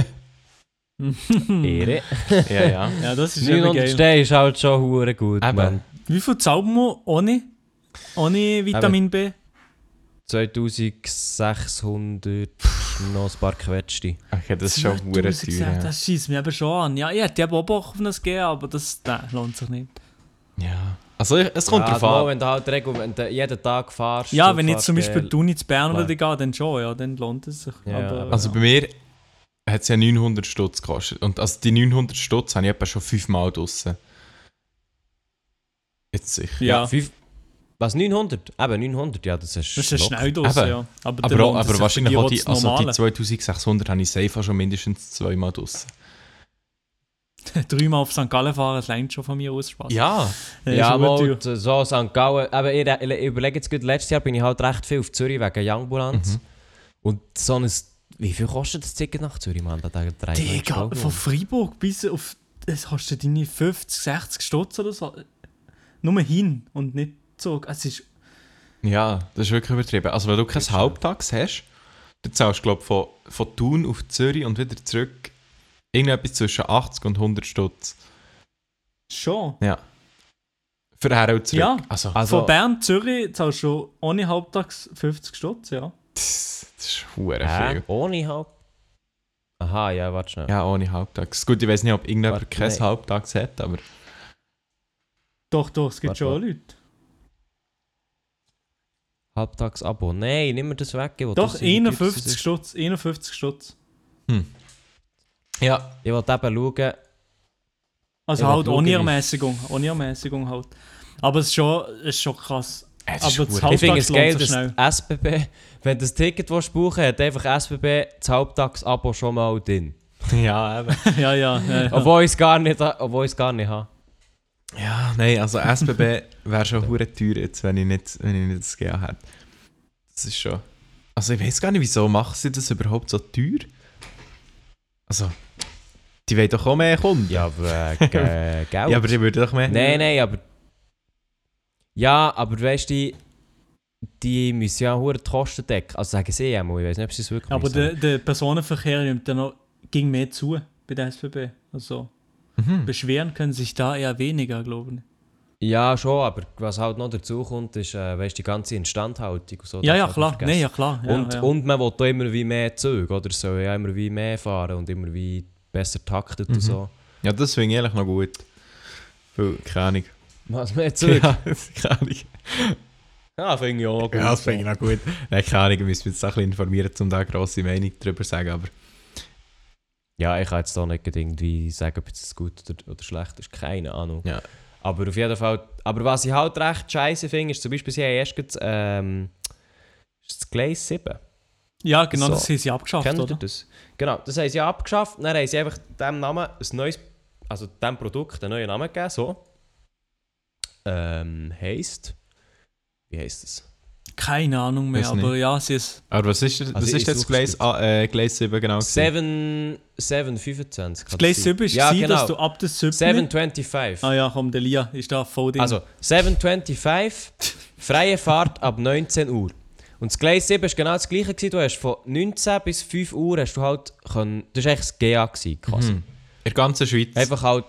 Ehre. Ja, ja. Ja, das ist eben 900 geil. Ist halt schon hure gut, Eben. Wie viel zahlt man ohne, ohne Vitamin B? 2600 noch ein paar Quetschte. Okay, das ist schon hure 2000 teuer. Das schießt mich eben schon an. Ja, ich hätte eben auch Bock auf das gehen, aber das nein, lohnt sich nicht. Ja. ja. Also, ich- es kommt ja, drauf mal, an. wenn du halt regel, wenn du jeden Tag fahrst. Ja, wenn ich fährst, zum Beispiel die Uni zu Bern Klar. oder gehe, dann schon, ja, dann lohnt es sich. Ja, aber, Also bei mir hat es ja 900 Stutz gekostet. Und also die 900 Stutz habe ich etwa schon fünfmal draussen. Jetzt sicher. ja, Fünf, was, 900? Eben, 900, ja, das ist das ist locker. schnell draus, Eben. ja. Aber, Aber, auch, aber wahrscheinlich die, das also die Normale. 2600 habe ich safe schon mindestens zweimal draussen. Dreimal auf St. Gallen fahren, das längt schon von mir aus Spaß. Ja. Ja, mal. mal, so St. Gallen. Aber ich, ich überlege jetzt gut, letztes Jahr bin ich halt recht viel auf Zürich wegen Youngbulanz. Mhm. Und so ein. Wie viel kostet das Ticket nach Zürich, man? Da drei Digga, von Freiburg bis auf. Es kostet deine 50, 60 Stutz oder so. Nur hin und nicht zurück. Es ist. Ja, das ist wirklich übertrieben. Also wenn du kein Halbtags hast, dann zahlst du glaube von, von Thun auf Zürich und wieder zurück irgendetwas zwischen 80 und 100 Stutz. Schon. Ja. Für her und zurück. Ja. Also, Also, Von Bern, Zürich zahlst du schon ohne Halbtags 50 Stutz, ja. das, das ist hure Hä? viel. Ohne Haupt. Aha, ja, warte schnell. Ja, ohne Halbtags. Gut, ich weiß nicht, ob irgendjemand Warte, kein. Halbtags hat, aber... Doch, doch, es gibt Warte, schon warte. Leute. Halbtagsabo. Nein, nimm mir das weg. wo Doch, das in die Tipps 51 ist. Stutz, 51 Stutz. Ja. Ich wollte eben schauen. Also Ich halt ohne Ermäßigung, ohne Ermäßigung halt. Aber es ist schon, es ist schon krass. Es Aber das Ich finde es geil, dass schnell. die SBB, wenn du das Ticket willst buchen hat einfach SBB das Halbtagsabo schon mal drin. ja, eben. ja, ja. ja, ja. Obwohl ich es gar nicht, obwohl gar nicht habe. Ja, nein, also SBB wäre schon hure teuer jetzt, wenn ich nicht, wenn ich nicht das GA hätte. Das ist schon... Also ich weiß gar nicht, wieso machen sie das überhaupt so teuer? Also, die wollen doch auch mehr Kunden. Ja, wegen äh, Geld. Ja, aber die würden doch mehr... Nein, nein, aber. Ja, aber weißt du, die, die müssen ja hure die Kosten decken. Also sagen sie ja mal, ich weiß nicht, ob sie es wirklich Aber der, der Personenverkehr nimmt dann noch, ging mehr zu bei der SBB. Also Mhm. beschweren können sich da eher weniger, glaube ich. Ja, schon, aber was halt noch dazu kommt, ist, äh, weißt, die ganze Instandhaltung und so. Ja, ja, klar. vergessen. ja, klar. Ja, und, ja. und man will da immer wie mehr Züge, oder? Es soll ja immer wie mehr fahren und immer wie besser taktet Mhm. und so. Ja, das finde ich eigentlich noch gut. Weil, keine Ahnung. Was, mehr Züge? Ja, keine Ahnung. Ja, finde ich auch gut. Ja, das finde ich noch gut. Nein, keine Ahnung, wir müssen jetzt auch ein bisschen informieren, um da eine grosse Meinung darüber zu sagen, aber... Ja, ich kann jetzt da nicht irgendwie sagen, ob es gut oder, oder schlecht ist. Keine Ahnung. Ja. Aber auf jeden Fall. Aber was ich halt recht scheiße finde, ist zum Beispiel, sie haben erst gerade, ähm, ist das Gleis 7. ja, genau, So. das haben sie abgeschafft, Kennt oder? das? Genau, das haben sie abgeschafft. Dann haben sie einfach dem Namen ein neues, also dem Produkt einen neuen Namen gegeben. So. Ähm, heisst. Wie heisst es? Keine Ahnung mehr, Weiß aber ja, sie ist. Aber was ist, das- was Also ist ich jetzt such's Gleis, ah, äh, Gleis 7 genau? gewesen? 7, 725. Das Gleis 7 ist, ja, genau. dass du ab der 7. 725. Ah ja, komm, der Lia ist da voll drin. Also 725, freie Fahrt ab 19 Uhr. Und das Gleis 7 war genau das gleiche. Gewesen. Du hast von 19 bis 5 Uhr hast du halt können, das war eigentlich das GA gewesen, quasi. Mhm. In der ganzen Schweiz? Einfach halt.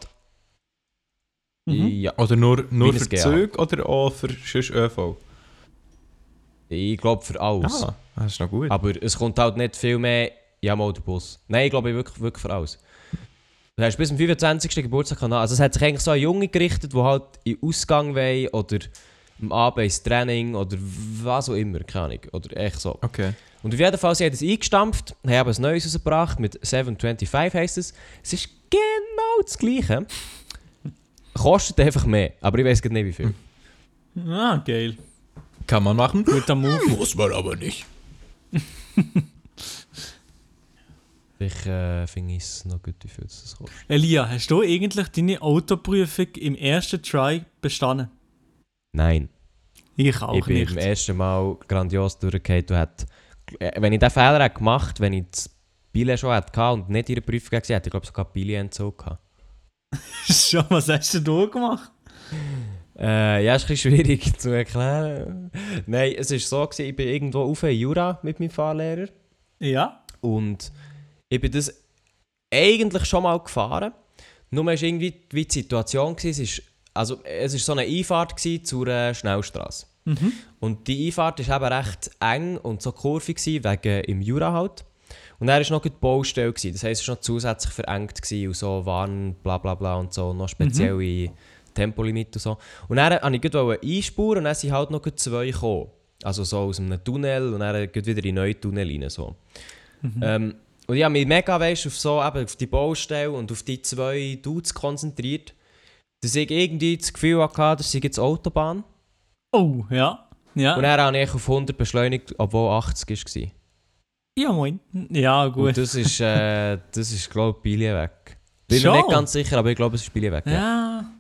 Mhm. Ja, Oder nur, nur Wie für das GA. Züge oder auch für sonst ÖV? Ich glaube für alles. Ah, das ist noch gut. Aber es kommt halt nicht viel mehr. Ja, mal der Bus. Nein, ich glaube wirklich, wirklich für alles. Du hast bis zum 25. Geburtstag können. Also es hat sich eigentlich so an Junge gerichtet, die halt in Ausgang wollen oder am Abend ins Training oder was auch immer, keine Ahnung. Oder echt so. Okay. Und auf jeden Fall, sie haben es eingestampft, haben eben ein neues rausgebracht, mit 725 heisst es. Es ist genau das gleiche. Kostet einfach mehr, aber ich weiß nicht wie viel. Ah, geil. Kann man machen? Guter Move. Muss man aber nicht. Ich äh, finde es noch gut, wie viel das kostet. Elia, hast du eigentlich deine Autoprüfung im ersten Try bestanden? Nein, Ich auch ich bin nicht. beim ersten Mal grandios durchgefallen. Du hat, äh, wenn ich diesen Fehler hätte gemacht wenn ich das Billett schon hatte und nicht in der Prüfung gesehen hätte, ich glaube sogar Billett-Entzug gehabt. Schon, was hast du da gemacht? Äh, ja, ist ein bisschen schwierig zu erklären. Nein, es war so, gewesen, ich bin irgendwo auf in Jura mit meinem Fahrlehrer. Ja. Und ich bin das eigentlich schon mal gefahren. Nur war irgendwie wie die Situation, gewesen, es ist, also es war so eine Einfahrt gewesen zur äh, Schnellstraße. Mhm. Und die Einfahrt war eben recht eng und so kurvig, gewesen, wegen im Jura halt. Und dann war noch die Baustelle. Gewesen. Das heisst, es war noch zusätzlich verengt gewesen und so Warn, bla bla bla und so, noch spezielle Tempolimit und so. Und dann wollte ich gerade einspuren und dann sind halt noch zwei gekommen. Also so aus einem Tunnel und dann geht wieder in den neuen Tunnel rein. So. Ähm, und ich habe mich mega weißt, auf, so, eben, auf die Baustelle und auf die zwei Dudes konzentriert, dass ich irgendwie das Gefühl hatte, das sei jetzt Autobahn. Oh, ja. Ja. Und dann habe ich auf 100 beschleunigt, obwohl 80 war. ja, moin. Ja, gut. Und das ist, äh, das ist glaube ich, Billy weg. Bin mir Schon? nicht ganz sicher, aber ich glaube, es ist Billy weg. Ja, ja.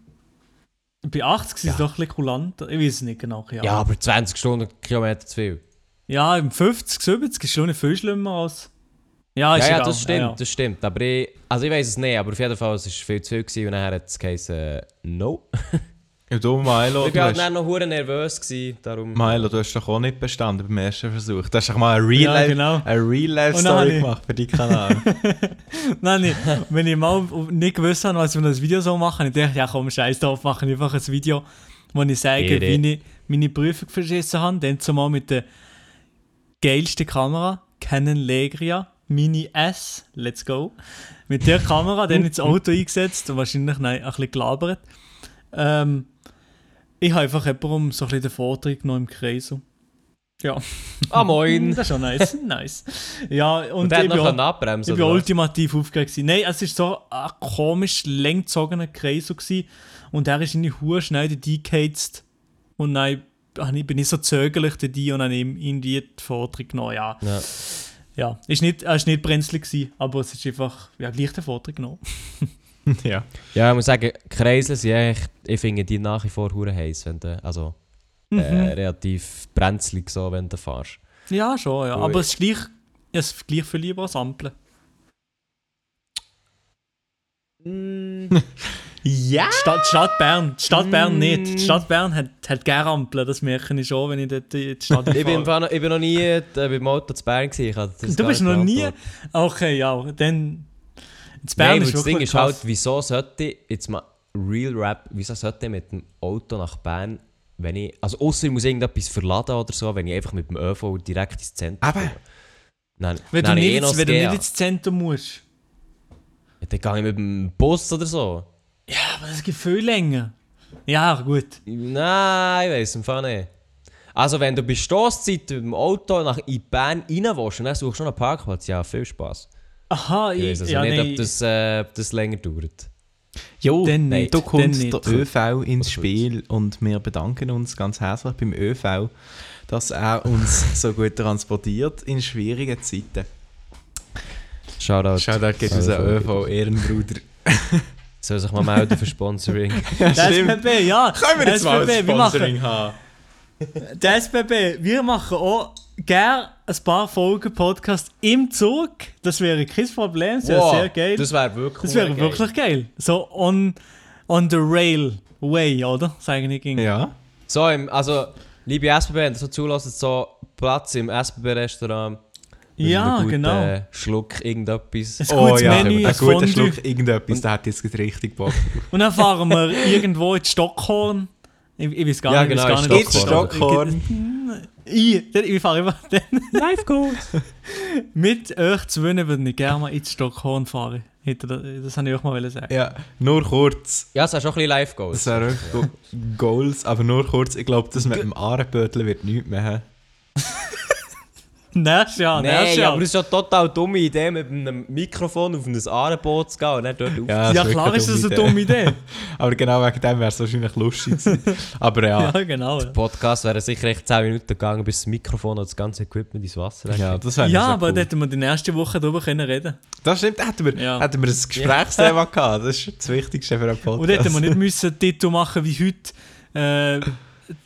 Bei 80 ist Ja. es doch ein bisschen kulant. Ich weiß es nicht genau. Ja, ja aber 20 Stundenkilometer zu viel. ja im 50, 70 ist schon nicht viel schlimmer als. Ja, ist ja, ja, das stimmt, Ja, ja. das stimmt. Aber ich, also ich weiß es nicht, aber auf jeden Fall es ist viel zu viel gewesen und dann hat es geheißen, no. Ja, du, Milo, Ich war halt hast, noch hure nervös, gewesen, darum... Milo, du hast doch auch nicht bestanden beim ersten Versuch. Du hast doch mal eine Real Ja, Life, genau. eine Real Story ich- gemacht für deinen Kanal. Nein, nicht. wenn ich mal nicht gewusst habe, was ich das Video so mache, ich dachte, ja komm, scheiß drauf, mache ich einfach ein Video, wo ich sage, wie ich meine Prüfung verschissen habe. Dann zumal mit der geilsten Kamera, Canon Legria Mini S, let's go. Mit der Kamera dann ins Auto eingesetzt und wahrscheinlich nein, ein bisschen gelabert. Ähm, ich habe einfach jemandem so ein bisschen den Vortrag noch im Kreis. Ja, Ah, moin! das ist schon nice. nice. Ja, und, Und der hat ich bin noch abbremsen ich war ultimativ aufgeregt. Nein, es war so ein komisch lang gezogener Kreis. gewesen. Und er ist in die Hure schnell eingeheizt. Und dann bin ich so zögerlich dabei und habe ihm irgendwie die Vortrag genommen. Ja, Ja. ja. Ist nicht, er war nicht brenzlig, gewesen, aber es ist einfach ja, gleich der Vortrag genommen. ja. Ja, ich muss sagen, Kreisel sind echt, ich finde die nach wie vor hure heiß, wenn du, also äh, relativ brenzlig so, wenn du fährst. Ja, schon, ja. Ui. Aber es ist gleich, es ist gleich viel lieber als Ampeln. Ja! Die Stadt, die Stadt Bern, die Stadt Bern Mm. nicht. Die Stadt Bern hat, hat gerne Ampeln, das merke ich schon, wenn ich dort in die Stadt Ich bin, noch, ich bin noch nie äh, beim Auto zu Bern gewesen. Du bist noch nie. Okay, ja, dann. Das Bern Nein, ist das Ding ist halt, wieso sollte ich, jetzt mal Real Rap, wieso sollte ich mit dem Auto nach Bern, wenn ich, also außer ich muss irgendetwas verladen oder so, wenn ich einfach mit dem ÖV direkt ins Zentrum Aber-. Nein, Wenn, du nein, nicht, eh wenn du nicht ins Zentrum musst. Ja, Dann gehe ich mit dem Bus oder so. Ja, aber das geht viel länger. Ja, gut. Nein, ich weiß im Fall nicht. Also wenn du bei Stosszeit mit dem Auto nach in Bern rein willst und dann suchst du einen Parkplatz, ja, viel Spaß. Aha, Ich also ja, nicht, nein, ob das, äh, ob das länger dauert. Jo, Dann nein, nicht, da kommt dann nicht. der ÖV ins Spiel und wir bedanken uns ganz herzlich beim ÖV, dass er uns so gut transportiert in schwierigen Zeiten. Shoutout. Shoutout geht Also, unser ÖV-Ehrenbruder. Soll sich mal melden für Sponsoring. Der SBB, ja. Können wir jetzt mal ein SBB, wir machen, Sponsoring haben? der SBB, wir machen auch gerne ein paar Folgen Podcast im Zug. Das wäre kein Problem, das wäre Wow, sehr geil. Das wäre wirklich Das wäre geil. wirklich geil. So on, on the rail way, oder? Sagen ich ging. Ja. So, im, also, liebe SBB, wenn ihr so zulässt, so Platz im SBB-Restaurant. Ja, genau. Äh, Schluck irgendetwas. Ein gutes Menü, ein ein guter Fondue. Schluck irgendetwas, der hat jetzt richtig Bock. Und dann fahren wir irgendwo in Stockholm. Ich, ich weiß gar Ja, nicht, ich weiß genau, gar in nicht, Stockholm. Ich, ich fahre immer dann Live Goals! mit euch zu wollen, würde ich gerne mal in Stockholm fahren. Das, das wollte ich euch mal sagen. Ja, nur kurz. Ja, es ist auch ein bisschen Live Goals. Das wären Go Goals, aber nur kurz. Ich glaube, das mit dem Ahrenbötel wird nichts mehr haben. Nächstes Jahr, Nein, nächstes ja, Jahr. aber es ist ja eine total dumme Idee, mit einem Mikrofon auf ein Arenboot zu gehen und dann dort. Ja, ja, ist klar wirklich ist das eine dumme Idee. Aber genau wegen dem wäre es wahrscheinlich lustig gewesen. Aber ja, ja, genau. Ja, Podcast wäre sicher echt 10 Minuten gegangen, bis das Mikrofon und das ganze Equipment ins Wasser ja das wäre ja aber cool. da hätten wir die nächste Woche drüber können reden Das stimmt, hätten wir, Ja. hätten wir ein Gesprächsthema gehabt. Das ist das Wichtigste für einen Podcast. Und hätten wir nicht müssen einen Titel machen wie heute. Äh,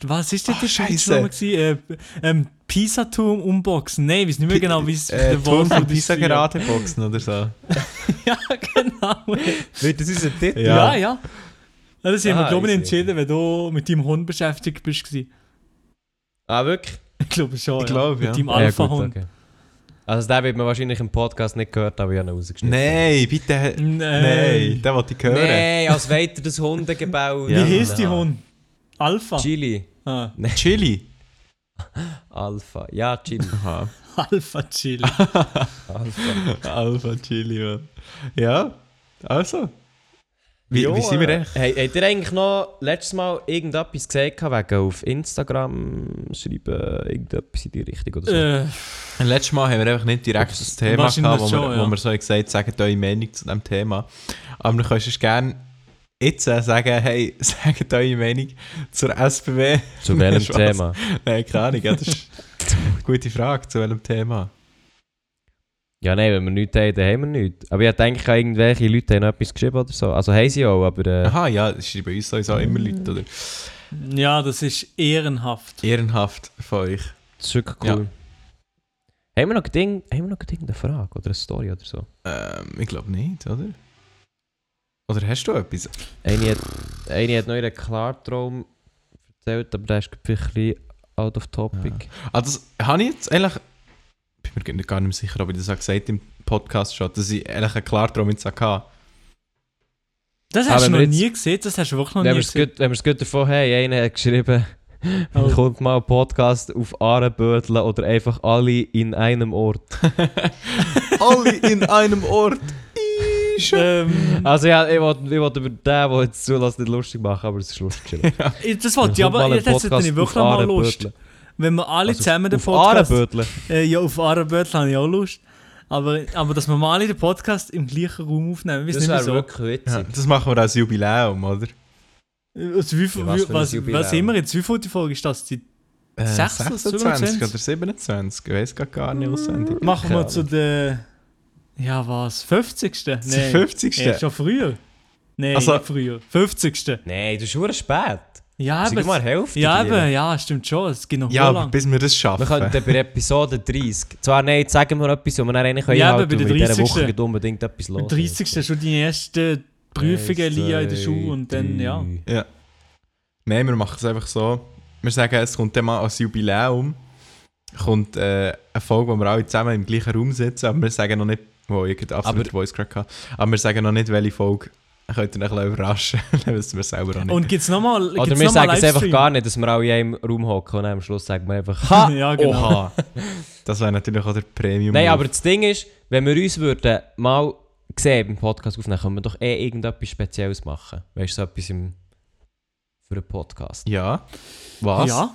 was ist der Titel gewesen? Äh, ähm, Pisa-Turm unboxen. Nein, ich weiß nicht mehr genau, wie es äh, der Turm von. Pisa gerade boxen oder so. Ja, genau. Wird das unser Titel? Ja, ja. ja. Das haben wir, Ah, glaube ich, entschieden, wenn du mit deinem Hund beschäftigt bist. Ah, wirklich? Ich glaube schon. Ich glaube, ja. Mit deinem Alpha-Hund. Also, den wird man wahrscheinlich im Podcast nicht gehört, aber ich habe ihn rausgeschnitten. Nein, bitte. Nein. Nein, den wollte ich hören. Nein, als weiter das Hundegebäude. Wie Ja. heißt die Hund? Alpha. Chili. Ah, Chili. Alpha. Ja, Chili. Aha. Alpha Chili. Alpha. Alpha Chili, Mann. Ja, also. Wie, Jo, wie sind wir äh, echt? Hey, habt ihr eigentlich noch letztes Mal irgendetwas gesagt, gehabt, wegen auf Instagram schreiben, irgendetwas in die Richtung oder so? äh, Letztes Mal haben wir einfach nicht direkt das Thema gehabt, wo, schon, wir, ja. wo wir so gesagt haben, sagt eure Meinung zu diesem Thema. Aber du kannst gerne jetzt äh, sagen, hey, sagt eure Meinung zur SBW. Zu welchem Spaß. Thema? Nein, keine Ahnung, ja, das ist eine gute Frage, zu welchem Thema. Ja, nein, wenn wir nichts haben, dann haben wir nichts. Aber ich denke, irgendwelche Leute haben noch etwas geschrieben oder so. Also haben sie auch, aber äh, Aha, ja, das schreiben uns sowieso immer Leute, oder? ja, das ist ehrenhaft. Ehrenhaft von euch. das ist wirklich cool. Haben wir noch, Ding, haben wir noch irgendeine Frage oder eine Story oder so? Ähm, ich glaube nicht, oder? Oder hast du etwas? Eine hat, eine hat noch ihren Klartraum erzählt, aber der ist vielleicht ein bisschen out of topic. Ah, das habe ich jetzt eigentlich. Bin mir gar nicht mehr sicher, ob ich das auch gesagt im Podcast schon, dass ich eigentlich einen Klartraum jetzt hatte. Das Aber hast du wenn noch nie gesehen, das hast du wirklich noch nie gesehen. gut, wenn wir es gut davon haben, einer hat geschrieben, Oh. kommt mal ein Podcast auf Ahrenbödeln oder einfach alle in einem Ort. Alle in einem Ort. Ähm, Also ja, ich wollte wollt über den, der jetzt zulässt, nicht lustig machen, aber es ist lustig. das wollte ich, aber jetzt hätte ich wirklich noch mal Lust. Wenn wir alle zusammen den Also auf Podcast... Ahrenbödeln? Äh, ja, auf Arenbötl habe ich auch Lust. Aber, aber dass wir mal alle den Podcast im gleichen Raum aufnehmen, Das nicht wäre wieso. wirklich Ja, witzig. das machen wir als Jubiläum, oder? Also wie, Ja, was was, Jubiläum. was sind wir jetzt? Wie viel die Folge ist das? Die Äh, 26 26 oder 27, ich weiß gar nicht auswendig. machen wir zu der... Ja, was? 50. Nein. Zum 50. Ja, schon früher. Nein, Also- nicht früher. 50. Nein, das ist schon spät. Ja, Sag aber... mal Hälfte. Ja, eben, ja, stimmt schon. Es geht noch Ja, ja, lang. bis wir das Wir schaffen. könnten bei Episode 30. Zwar nein, jetzt sagen wir etwas, wo wir dann eigentlich Ja, einhalten bei der können, weil in dieser 30. Woche geht unbedingt etwas los. Am 30. ist schon die erste Prüfung Elia in der Schule und dann, ja. Ja. Nein, wir machen es einfach so. Wir sagen, es kommt dann mal als Jubiläum. Kommt äh, eine Folge, wo wir alle zusammen im gleichen Raum sitzen, aber wir sagen noch nicht, wo ich gerade absolut Voice Crack hatte. Aber wir sagen noch nicht, welche Folge. Könnt ihr euch ein bisschen überraschen, dann wissen wir selber auch nicht. Und gibt es nochmal Oder wir sagen es einfach gar nicht, dass wir alle in einem Raum hocken und am Schluss sagen wir einfach Ha! Ja, genau. Oha! das wäre natürlich auch der Premium. Nein, aber das Ding ist, wenn wir uns würden mal sehen beim Podcast aufnehmen, können wir doch eh irgendetwas Spezielles machen. Weißt du, so etwas im, für einen Podcast. Ja. Was? Ja,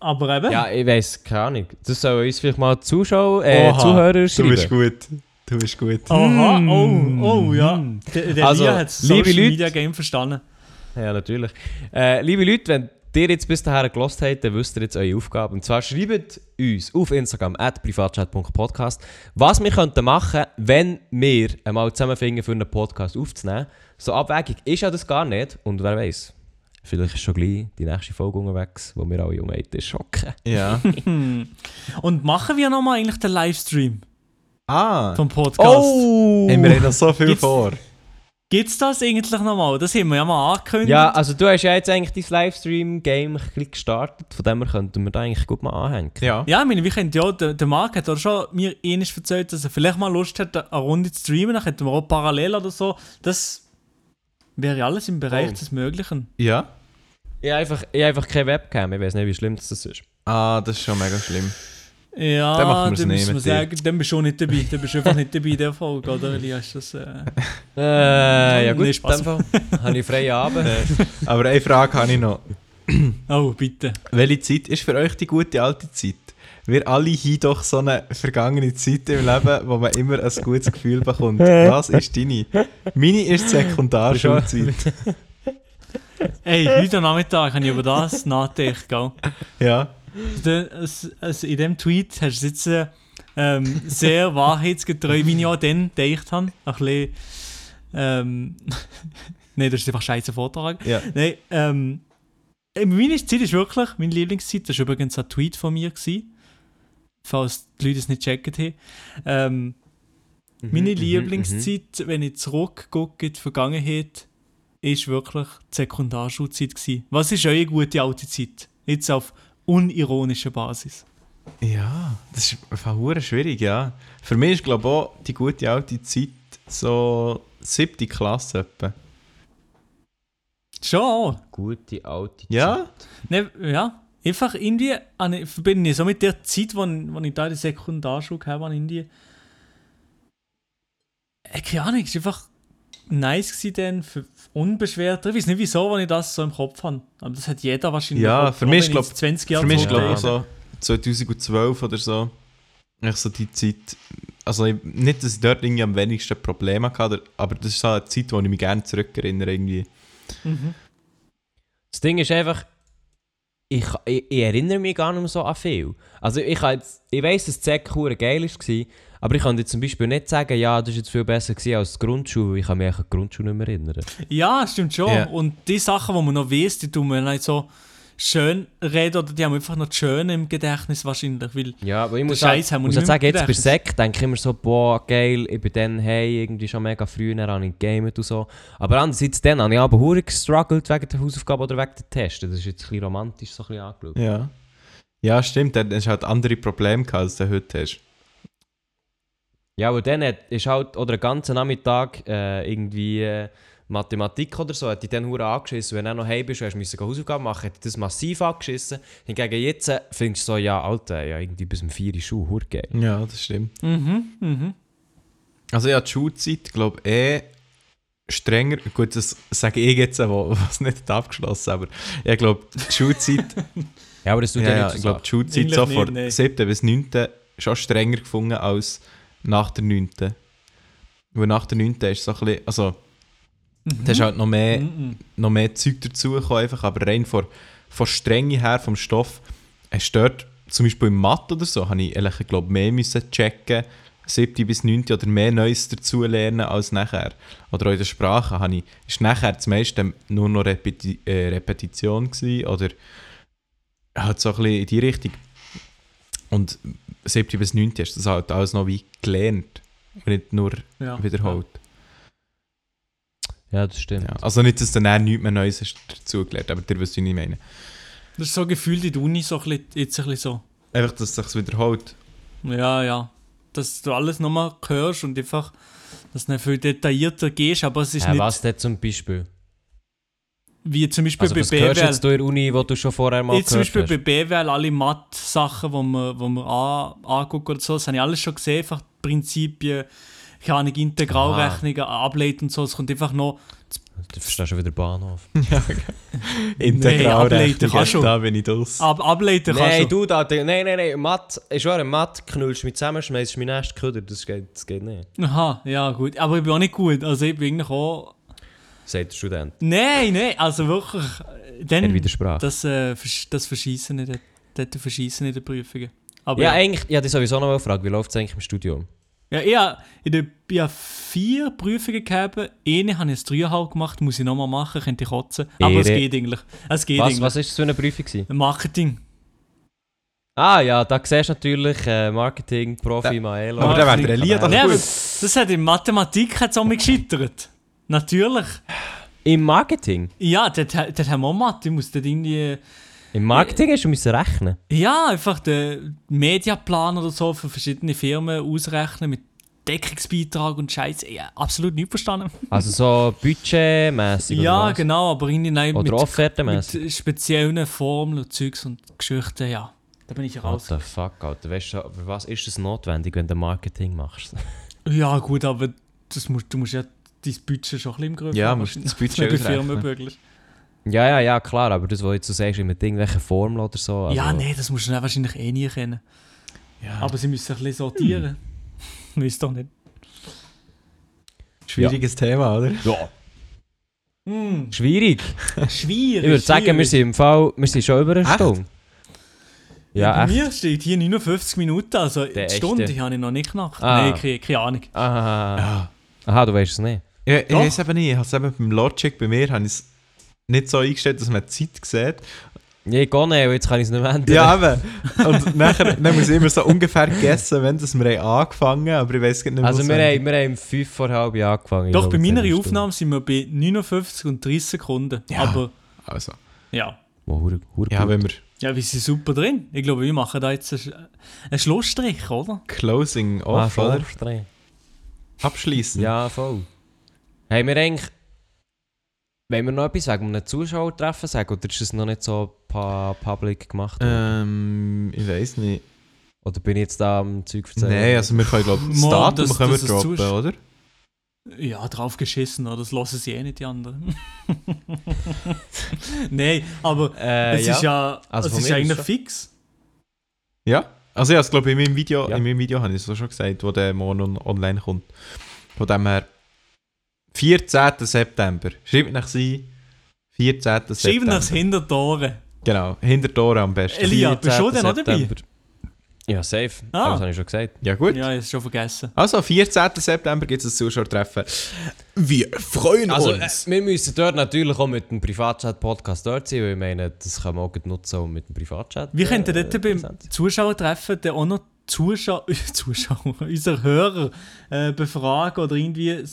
aber eben. Ja, ich weiß keine Ahnung. Das sollen uns vielleicht mal Zuschauer, äh, Oha, Zuhörer Du schreiben. bist gut. Du bist gut. Aha, Mm. oh, oh, ja. Der, der Also, Lia hat Social Leute- Media Game verstanden. Ja, natürlich. Äh, liebe Leute, wenn ihr jetzt bis dahin gelost habt, dann wisst ihr jetzt eure Aufgabe. Und zwar schreibt uns auf Instagram at privatchat.podcast, was wir könnten machen, wenn wir einmal zusammenfinden, für einen Podcast aufzunehmen. So abwägig ist ja das gar nicht. Und wer weiß, vielleicht ist schon gleich die nächste Folge unterwegs, wo wir alle um einen schocken. Ja. Und machen wir nochmal eigentlich den Livestream ah. vom Podcast? Oh! Hey, wir haben noch so viel Gibt's- vor. Gibt es das eigentlich nochmal? Das haben wir ja mal angekündigt. Ja, also du hast ja jetzt eigentlich dein Livestream-Game gestartet, von dem her könnten wir da eigentlich gut mal anhängen. Ja. Ja, ich meine, wir könnten ja, der, der Marc hat auch schon mir ähnlich erzählt, dass er vielleicht mal Lust hat, eine Runde zu streamen, dann könnten wir auch parallel oder so. Das wäre alles im Bereich Oh. des Möglichen. Ja. Ich habe einfach, ich habe einfach keine Webcam, ich weiß nicht, wie schlimm das ist. Ah, das ist schon mega schlimm. Ja, Dann machen wir's dann müssen wir sagen, dann bist du auch nicht dabei. Dann bist du einfach nicht dabei in der Folge, oder Elias? Das, äh... Äh, ja gut, Nee, Spaß. dem Fall habe ich freien Abend. Aber eine Frage habe ich noch. Oh, bitte. Welche Zeit ist für euch die gute alte Zeit? Wir alle haben doch so eine vergangene Zeit im Leben, wo man immer ein gutes Gefühl bekommt. Was ist deine? Meine ist die Sekundarschulzeit. Ey, heute Nachmittag habe ich über das nachgedacht, gell? Ja. Also in dem Tweet hast du jetzt äh, ähm, sehr wahrheitsgetreu, wie ich auch dann gedacht habe. Ein bisschen. Ähm, Nein, das ist einfach scheiße Vortrag. Ja. Nein, ähm, äh, meine Zeit ist wirklich meine Lieblingszeit. Das war übrigens ein Tweet von mir. Gewesen, falls die Leute es nicht gecheckt haben. Ähm, meine Mhm, Lieblingszeit, wenn ich zurückgucke in die Vergangenheit, ist wirklich die Sekundarschulzeit. Gewesen. Was ist eure gute alte Zeit? Jetzt auf unironischer Basis. Ja, das ist verdammt schwierig, ja. Für mich ist, glaube ich, auch die gute alte Zeit so siebte Klasse etwa. Schon. Gute alte Ja? Ne, ja. Einfach irgendwie an- verbinde ich so mit der Zeit, wo, wo ich da die Sekundarschule habe, an Indien. Äh, keine Ahnung, es war einfach nice gewesen dann, für, unbeschwert. Ich weiß nicht wieso, wenn ich das so im Kopf habe. Aber das hat jeder wahrscheinlich. Ja, für mich auch ist, wenn glaub- ich jetzt 20 Jahre Für mich glaube ich, so 2012 oder so. Echt so die Zeit. Also ich- nicht, dass ich dort irgendwie am wenigsten Probleme hatte, aber das ist so eine Zeit, wo ich mich gerne zurückerinnere. Irgendwie. Mhm. Das Ding ist einfach, ich, ich, ich erinnere mich gar nicht mehr so an viel. Also ich, jetzt, ich weiss, dass hure geil war, aber ich kann dir zum Beispiel nicht sagen, ja, das war jetzt viel besser gewesen als die Grundschule, weil ich kann mich an die Grundschule nicht mehr erinnern. Ja, stimmt schon. Ja. Und die Sachen, die man noch weiss, die tun wir nicht so schön reden oder die haben einfach noch das Schöne im Gedächtnis wahrscheinlich, weil Ja, aber ich muss, Scheiß sagen, haben wir muss nicht sagen, jetzt bei. Sekt denke ich immer so, boah, geil, ich bin dann hey, irgendwie schon mega früh, dann habe ich gegamet und so. Aber andererseits dann habe ich aber verdammt gestruggelt wegen der Hausaufgabe oder wegen der Tests. Das ist jetzt ein bisschen romantisch so ein bisschen angeschaut. Ja. Ja, stimmt. Dann hast du halt andere Probleme gehabt, als du heute hast. Ja, aber dann hat, ist halt, oder einen ganzen Nachmittag äh, irgendwie äh, Mathematik oder so, hat dich dann hure angeschissen. Wenn du dann noch heim bist und hast müssen Hausaufgaben machen, hat dich das massiv angeschissen. Hingegen jetzt äh, findest du so, ja, Alter, ja, irgendwie bis um 4 Uhr Schuh, hure geil. Ja, das stimmt. mhm, mhm. Also ja, die Schulzeit, glaube ich, eh strenger. Gut, das sage ich jetzt, was nicht abgeschlossen aber ich glaube, die Schulzeit, Ja, aber das tut ja, ja, ja, nicht ich so glaube, die Schulzeit Eigentlich so nicht, von nein. 7. bis 9. schon strenger gefunden als nach der 9. Weil nach der 9. ist so ein bisschen, also, da ist halt noch mehr, Mhm. noch mehr Zeug dazugekommen, einfach, aber rein von, von Strenge her, vom Stoff, es dort, zum Beispiel im Mathe oder so, habe ich ehrlich gesagt mehr müssen checken, 7. bis 9. oder mehr Neues dazu lernen als nachher. Oder auch in der Sprache habe ich, ist nachher das meiste nur noch Repeti äh, Repetition gewesen, oder halt so ein bisschen in die Richtung. Und 7. bis 9. hast du das halt alles noch wie gelernt und nicht nur Ja. wiederholt. Ja, das stimmt. Ja, also nicht, dass du dann nichts mehr Neues hast dazugelernt, aber dir wirst du nicht meinen. Das ist so gefühlt in der Uni so ein bisschen, jetzt ein bisschen so. Einfach, dass es sich wiederholt. Ja, ja. Dass du alles nochmal hörst und einfach, dass du nicht viel detaillierter gehst, aber es ist Äh, nicht was denn zum Beispiel? Wie zum Beispiel Also bei BWL. jetzt in der Uni, wo du schon vorher mal Jetzt zum Beispiel bei hast? BWL alle Mathe-Sachen, die man, wo man an, anguckt oder so, das habe ich alles schon gesehen. Einfach die Prinzipien, keine Ahnung, Integralrechnungen, Ableiten und so. Es kommt einfach noch. Du verstehst schon wieder Bahnhof. ja, ableiten kannst du. da bin ich draus. Ab, ableiten kannst Nein, du. da, nein, nein, nein, Matt, ist wahr, Matt knullst mich zusammen, schmeißt mich nächsten Köder, das geht, das geht nicht, Aha, ja gut. Aber ich bin auch nicht gut. Also ich bin eigentlich auch... sagt der Student. Nein, nein, also wirklich. äh, Dann, Er widersprach. das, äh, das Verschießen nicht, dort Verschießen in den Prüfungen. Aber ja, ja, eigentlich, ja, das sowieso noch mal gefragt, wie läuft es eigentlich im Studium? ja, ich habe in ich habe vier Prüfungen gehabt. Eine habe ich jetzt dreieinhalb gemacht, muss ich nochmal machen, könnte ich kotzen. Aber es geht eigentlich. Es geht Was, eigentlich. was ist das für eine Prüfung gewesen? Marketing. Ah ja, da siehst du natürlich äh, Marketing, Profi, Da- Maelo. Aber der wäre der. Elia doch gut. das hat in Mathematik hat's auch mal gescheitert. Natürlich. Im Marketing? Ja, dort, dort haben wir auch Mathe. Ich muss dort irgendwie... Im Marketing hast du müssen rechnen. Ja, einfach den Mediaplan oder so für verschiedene Firmen ausrechnen mit Deckungsbeitrag und Scheiße. Ja, absolut nicht verstanden. Also so budgetmäßig ja, oder genau, aber irgendwie nein, Oder mit, offertenmäßig. mit speziellen Formeln und Zeugs und Geschichten, ja. Da bin ich What raus. the fuck, Alter. Weißt du, für was ist es notwendig, wenn du Marketing machst? Ja, gut, aber das musst, du musst ja dein Budget schon ein bisschen im Griff Ja, musst das Budget ausrechnen. Firmen bügelst. ja, ja, ja, klar, aber das, was jetzt du sagst, mit irgendwelchen Formeln oder so. Also, Ja, nee, das musst du dann wahrscheinlich eh nie kennen. Ja. Aber sie müssen ein bisschen sortieren. Hm. Weißt doch nicht. Schwieriges Thema, oder? Ja. Hm, Schwierig. schwierig. Ich würde sagen, wir sind im Fall, wir sind schon über eine Echt? Stunde. Ja, Bei echt. mir steht hier 59 Minuten, also Der die Stunde echte. habe ich noch nicht geknackt. Ah. Nein, keine, keine Ahnung. Aha. Ja. Aha, du weißt es nicht. Ich, ich weiß eben nicht, ich habe es eben beim Logic bei mir habe ich es nicht so eingestellt, dass man die Zeit sieht. Ja, ich gehe nicht, jetzt kann ich es nicht mehr ändern. Ja, eben. Und nachher dann muss ich immer so ungefähr gegessen, wenn das wir haben angefangen haben, aber ich weiß nicht mehr, Also wir haben, wir haben fünf vor halb Jahr angefangen. Doch, bei meiner. Aufnahme sind wir bei 59 und 30 Sekunden. Ja. Aber Also, ja. Oh, hure, hure ja, wenn wir Ja, wir sind super drin. Ich glaube, wir machen da jetzt einen, einen Schlussstrich, oder? Closing Ah, off, voll. oder? streng. Abschließen. Ja, voll. Haben wir eigentlich... Wollen wir noch etwas wegen einem Zuschauertreffen sagen? Oder ist das noch nicht so public gemacht? Ähm, ich weiß nicht. Oder bin ich jetzt da am Zeug erzählen? Nein, also wir können, glaube ich, das Datum können wir droppen, zusch- oder? Ja, drauf geschissen, oder? Das lassen sie eh nicht, die anderen. Nein, aber Äh, es ja. ist ja Also es ist aus eigentlich schon. fix. Ja. Also ja, ich glaube, in meinem Video, Ja. in meinem Video habe ich es auch schon gesagt, wo der morgen on online kommt. Von dem her, 14. September. Schreibt nach sie. 14. Schreiben September. nach hinter Ohren. Genau, hinter Ohren am besten. Elia, bist du 14. denn auch dabei? September. Ja, safe. Ah. Das habe ich schon gesagt. Ja gut. Ja, ich habe es schon vergessen. Also, 14. September gibt es ein Zuschauertreffen. Wir freuen Also, äh, uns. wir müssen dort natürlich auch mit dem Privatchat-Podcast dort sein, weil ich meine, das kann man auch gut nutzen, um mit dem Privatchat. Wir könnten äh, dort beim präsent zu Zuschauertreffen dann auch noch Zuschauer, Zuschauer unsere Hörer äh, befragen oder irgendwie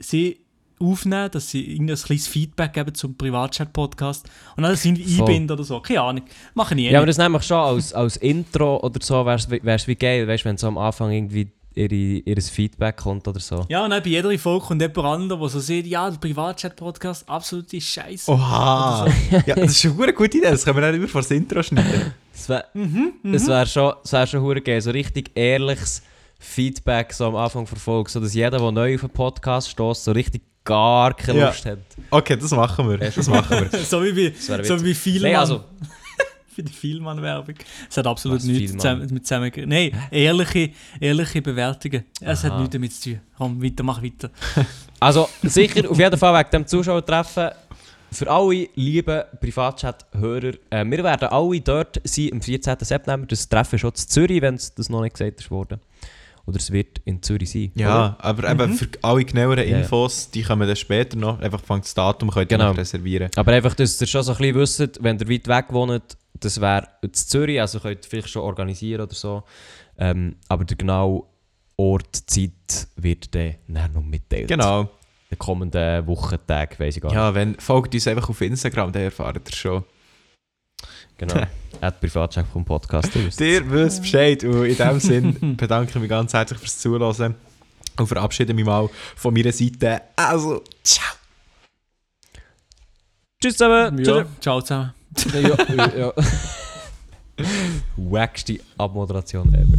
sie aufnehmen, dass sie irgendein kleines Feedback geben zum Privatchat-Podcast und dann sind Voll. einbinden oder so. Keine Ahnung. Machen ich eh Ja, aber das nämlich schon als, als Intro oder so wäre es wie geil, weißt du, wenn so am Anfang irgendwie ihre, ihr Feedback kommt oder so. Ja, und dann bei jeder Folge kommt jemand anderer, der so sieht, ja, der Privatchat-Podcast, absolute Scheiße. Oha! ja, das ist schon eine gute Idee. Das können wir dann immer vor das Intro schneiden. Das wäre Mhm, wär schon, das wär schon hure geil, so richtig ehrliches Feedback so am Anfang verfolgt, so dass jeder, der neu auf den Podcast stößt, so richtig gar keine Ja. Lust hat. Okay, das machen wir. Das machen wir. so wie bei, so Vielmann. Nein, also, für die Vielmann-Werbung. Es hat absolut Was, nichts zusammen, mit zusammen... Nein, ehrliche, ehrliche Bewertungen. Es hat Aha. nichts damit zu tun. Komm, weiter, mach weiter. also sicher, auf jeden Fall wegen dem Zuschauertreffen. Für alle lieben Privatchat-Hörer, äh, wir werden alle dort sein am 14. September. Das Treffen ist schon in Zürich, wenn es das noch nicht gesagt ist worden. Oder es wird in Zürich sein. Ja, aber eben für alle genaueren. Infos, die kommen dann später noch. Einfach fängt das Datum, könnt ihr Genau. noch reservieren. Aber einfach, dass ihr schon so ein bisschen wisst, wenn ihr weit weg wohnt, das wäre in Zürich, also könnt ihr vielleicht schon organisieren oder so. Ähm, aber der genaue Ort, Zeit wird dann noch mitteilt. Genau. In den kommenden Wochentagen, weiss ich gar nicht. Ja, wenn, folgt uns einfach auf Instagram, dann erfahrt ihr schon. Genau. At Privatcheck vom Podcast. Ihr wisst Bescheid. Und in diesem Sinn bedanke ich mich ganz herzlich fürs Zuhören und verabschiede mich mal von meiner Seite. Also, ciao! Tschüss zusammen. Ja, ciao zusammen. Tschüss. ja, ja, ja. Wackste Abmoderation ever.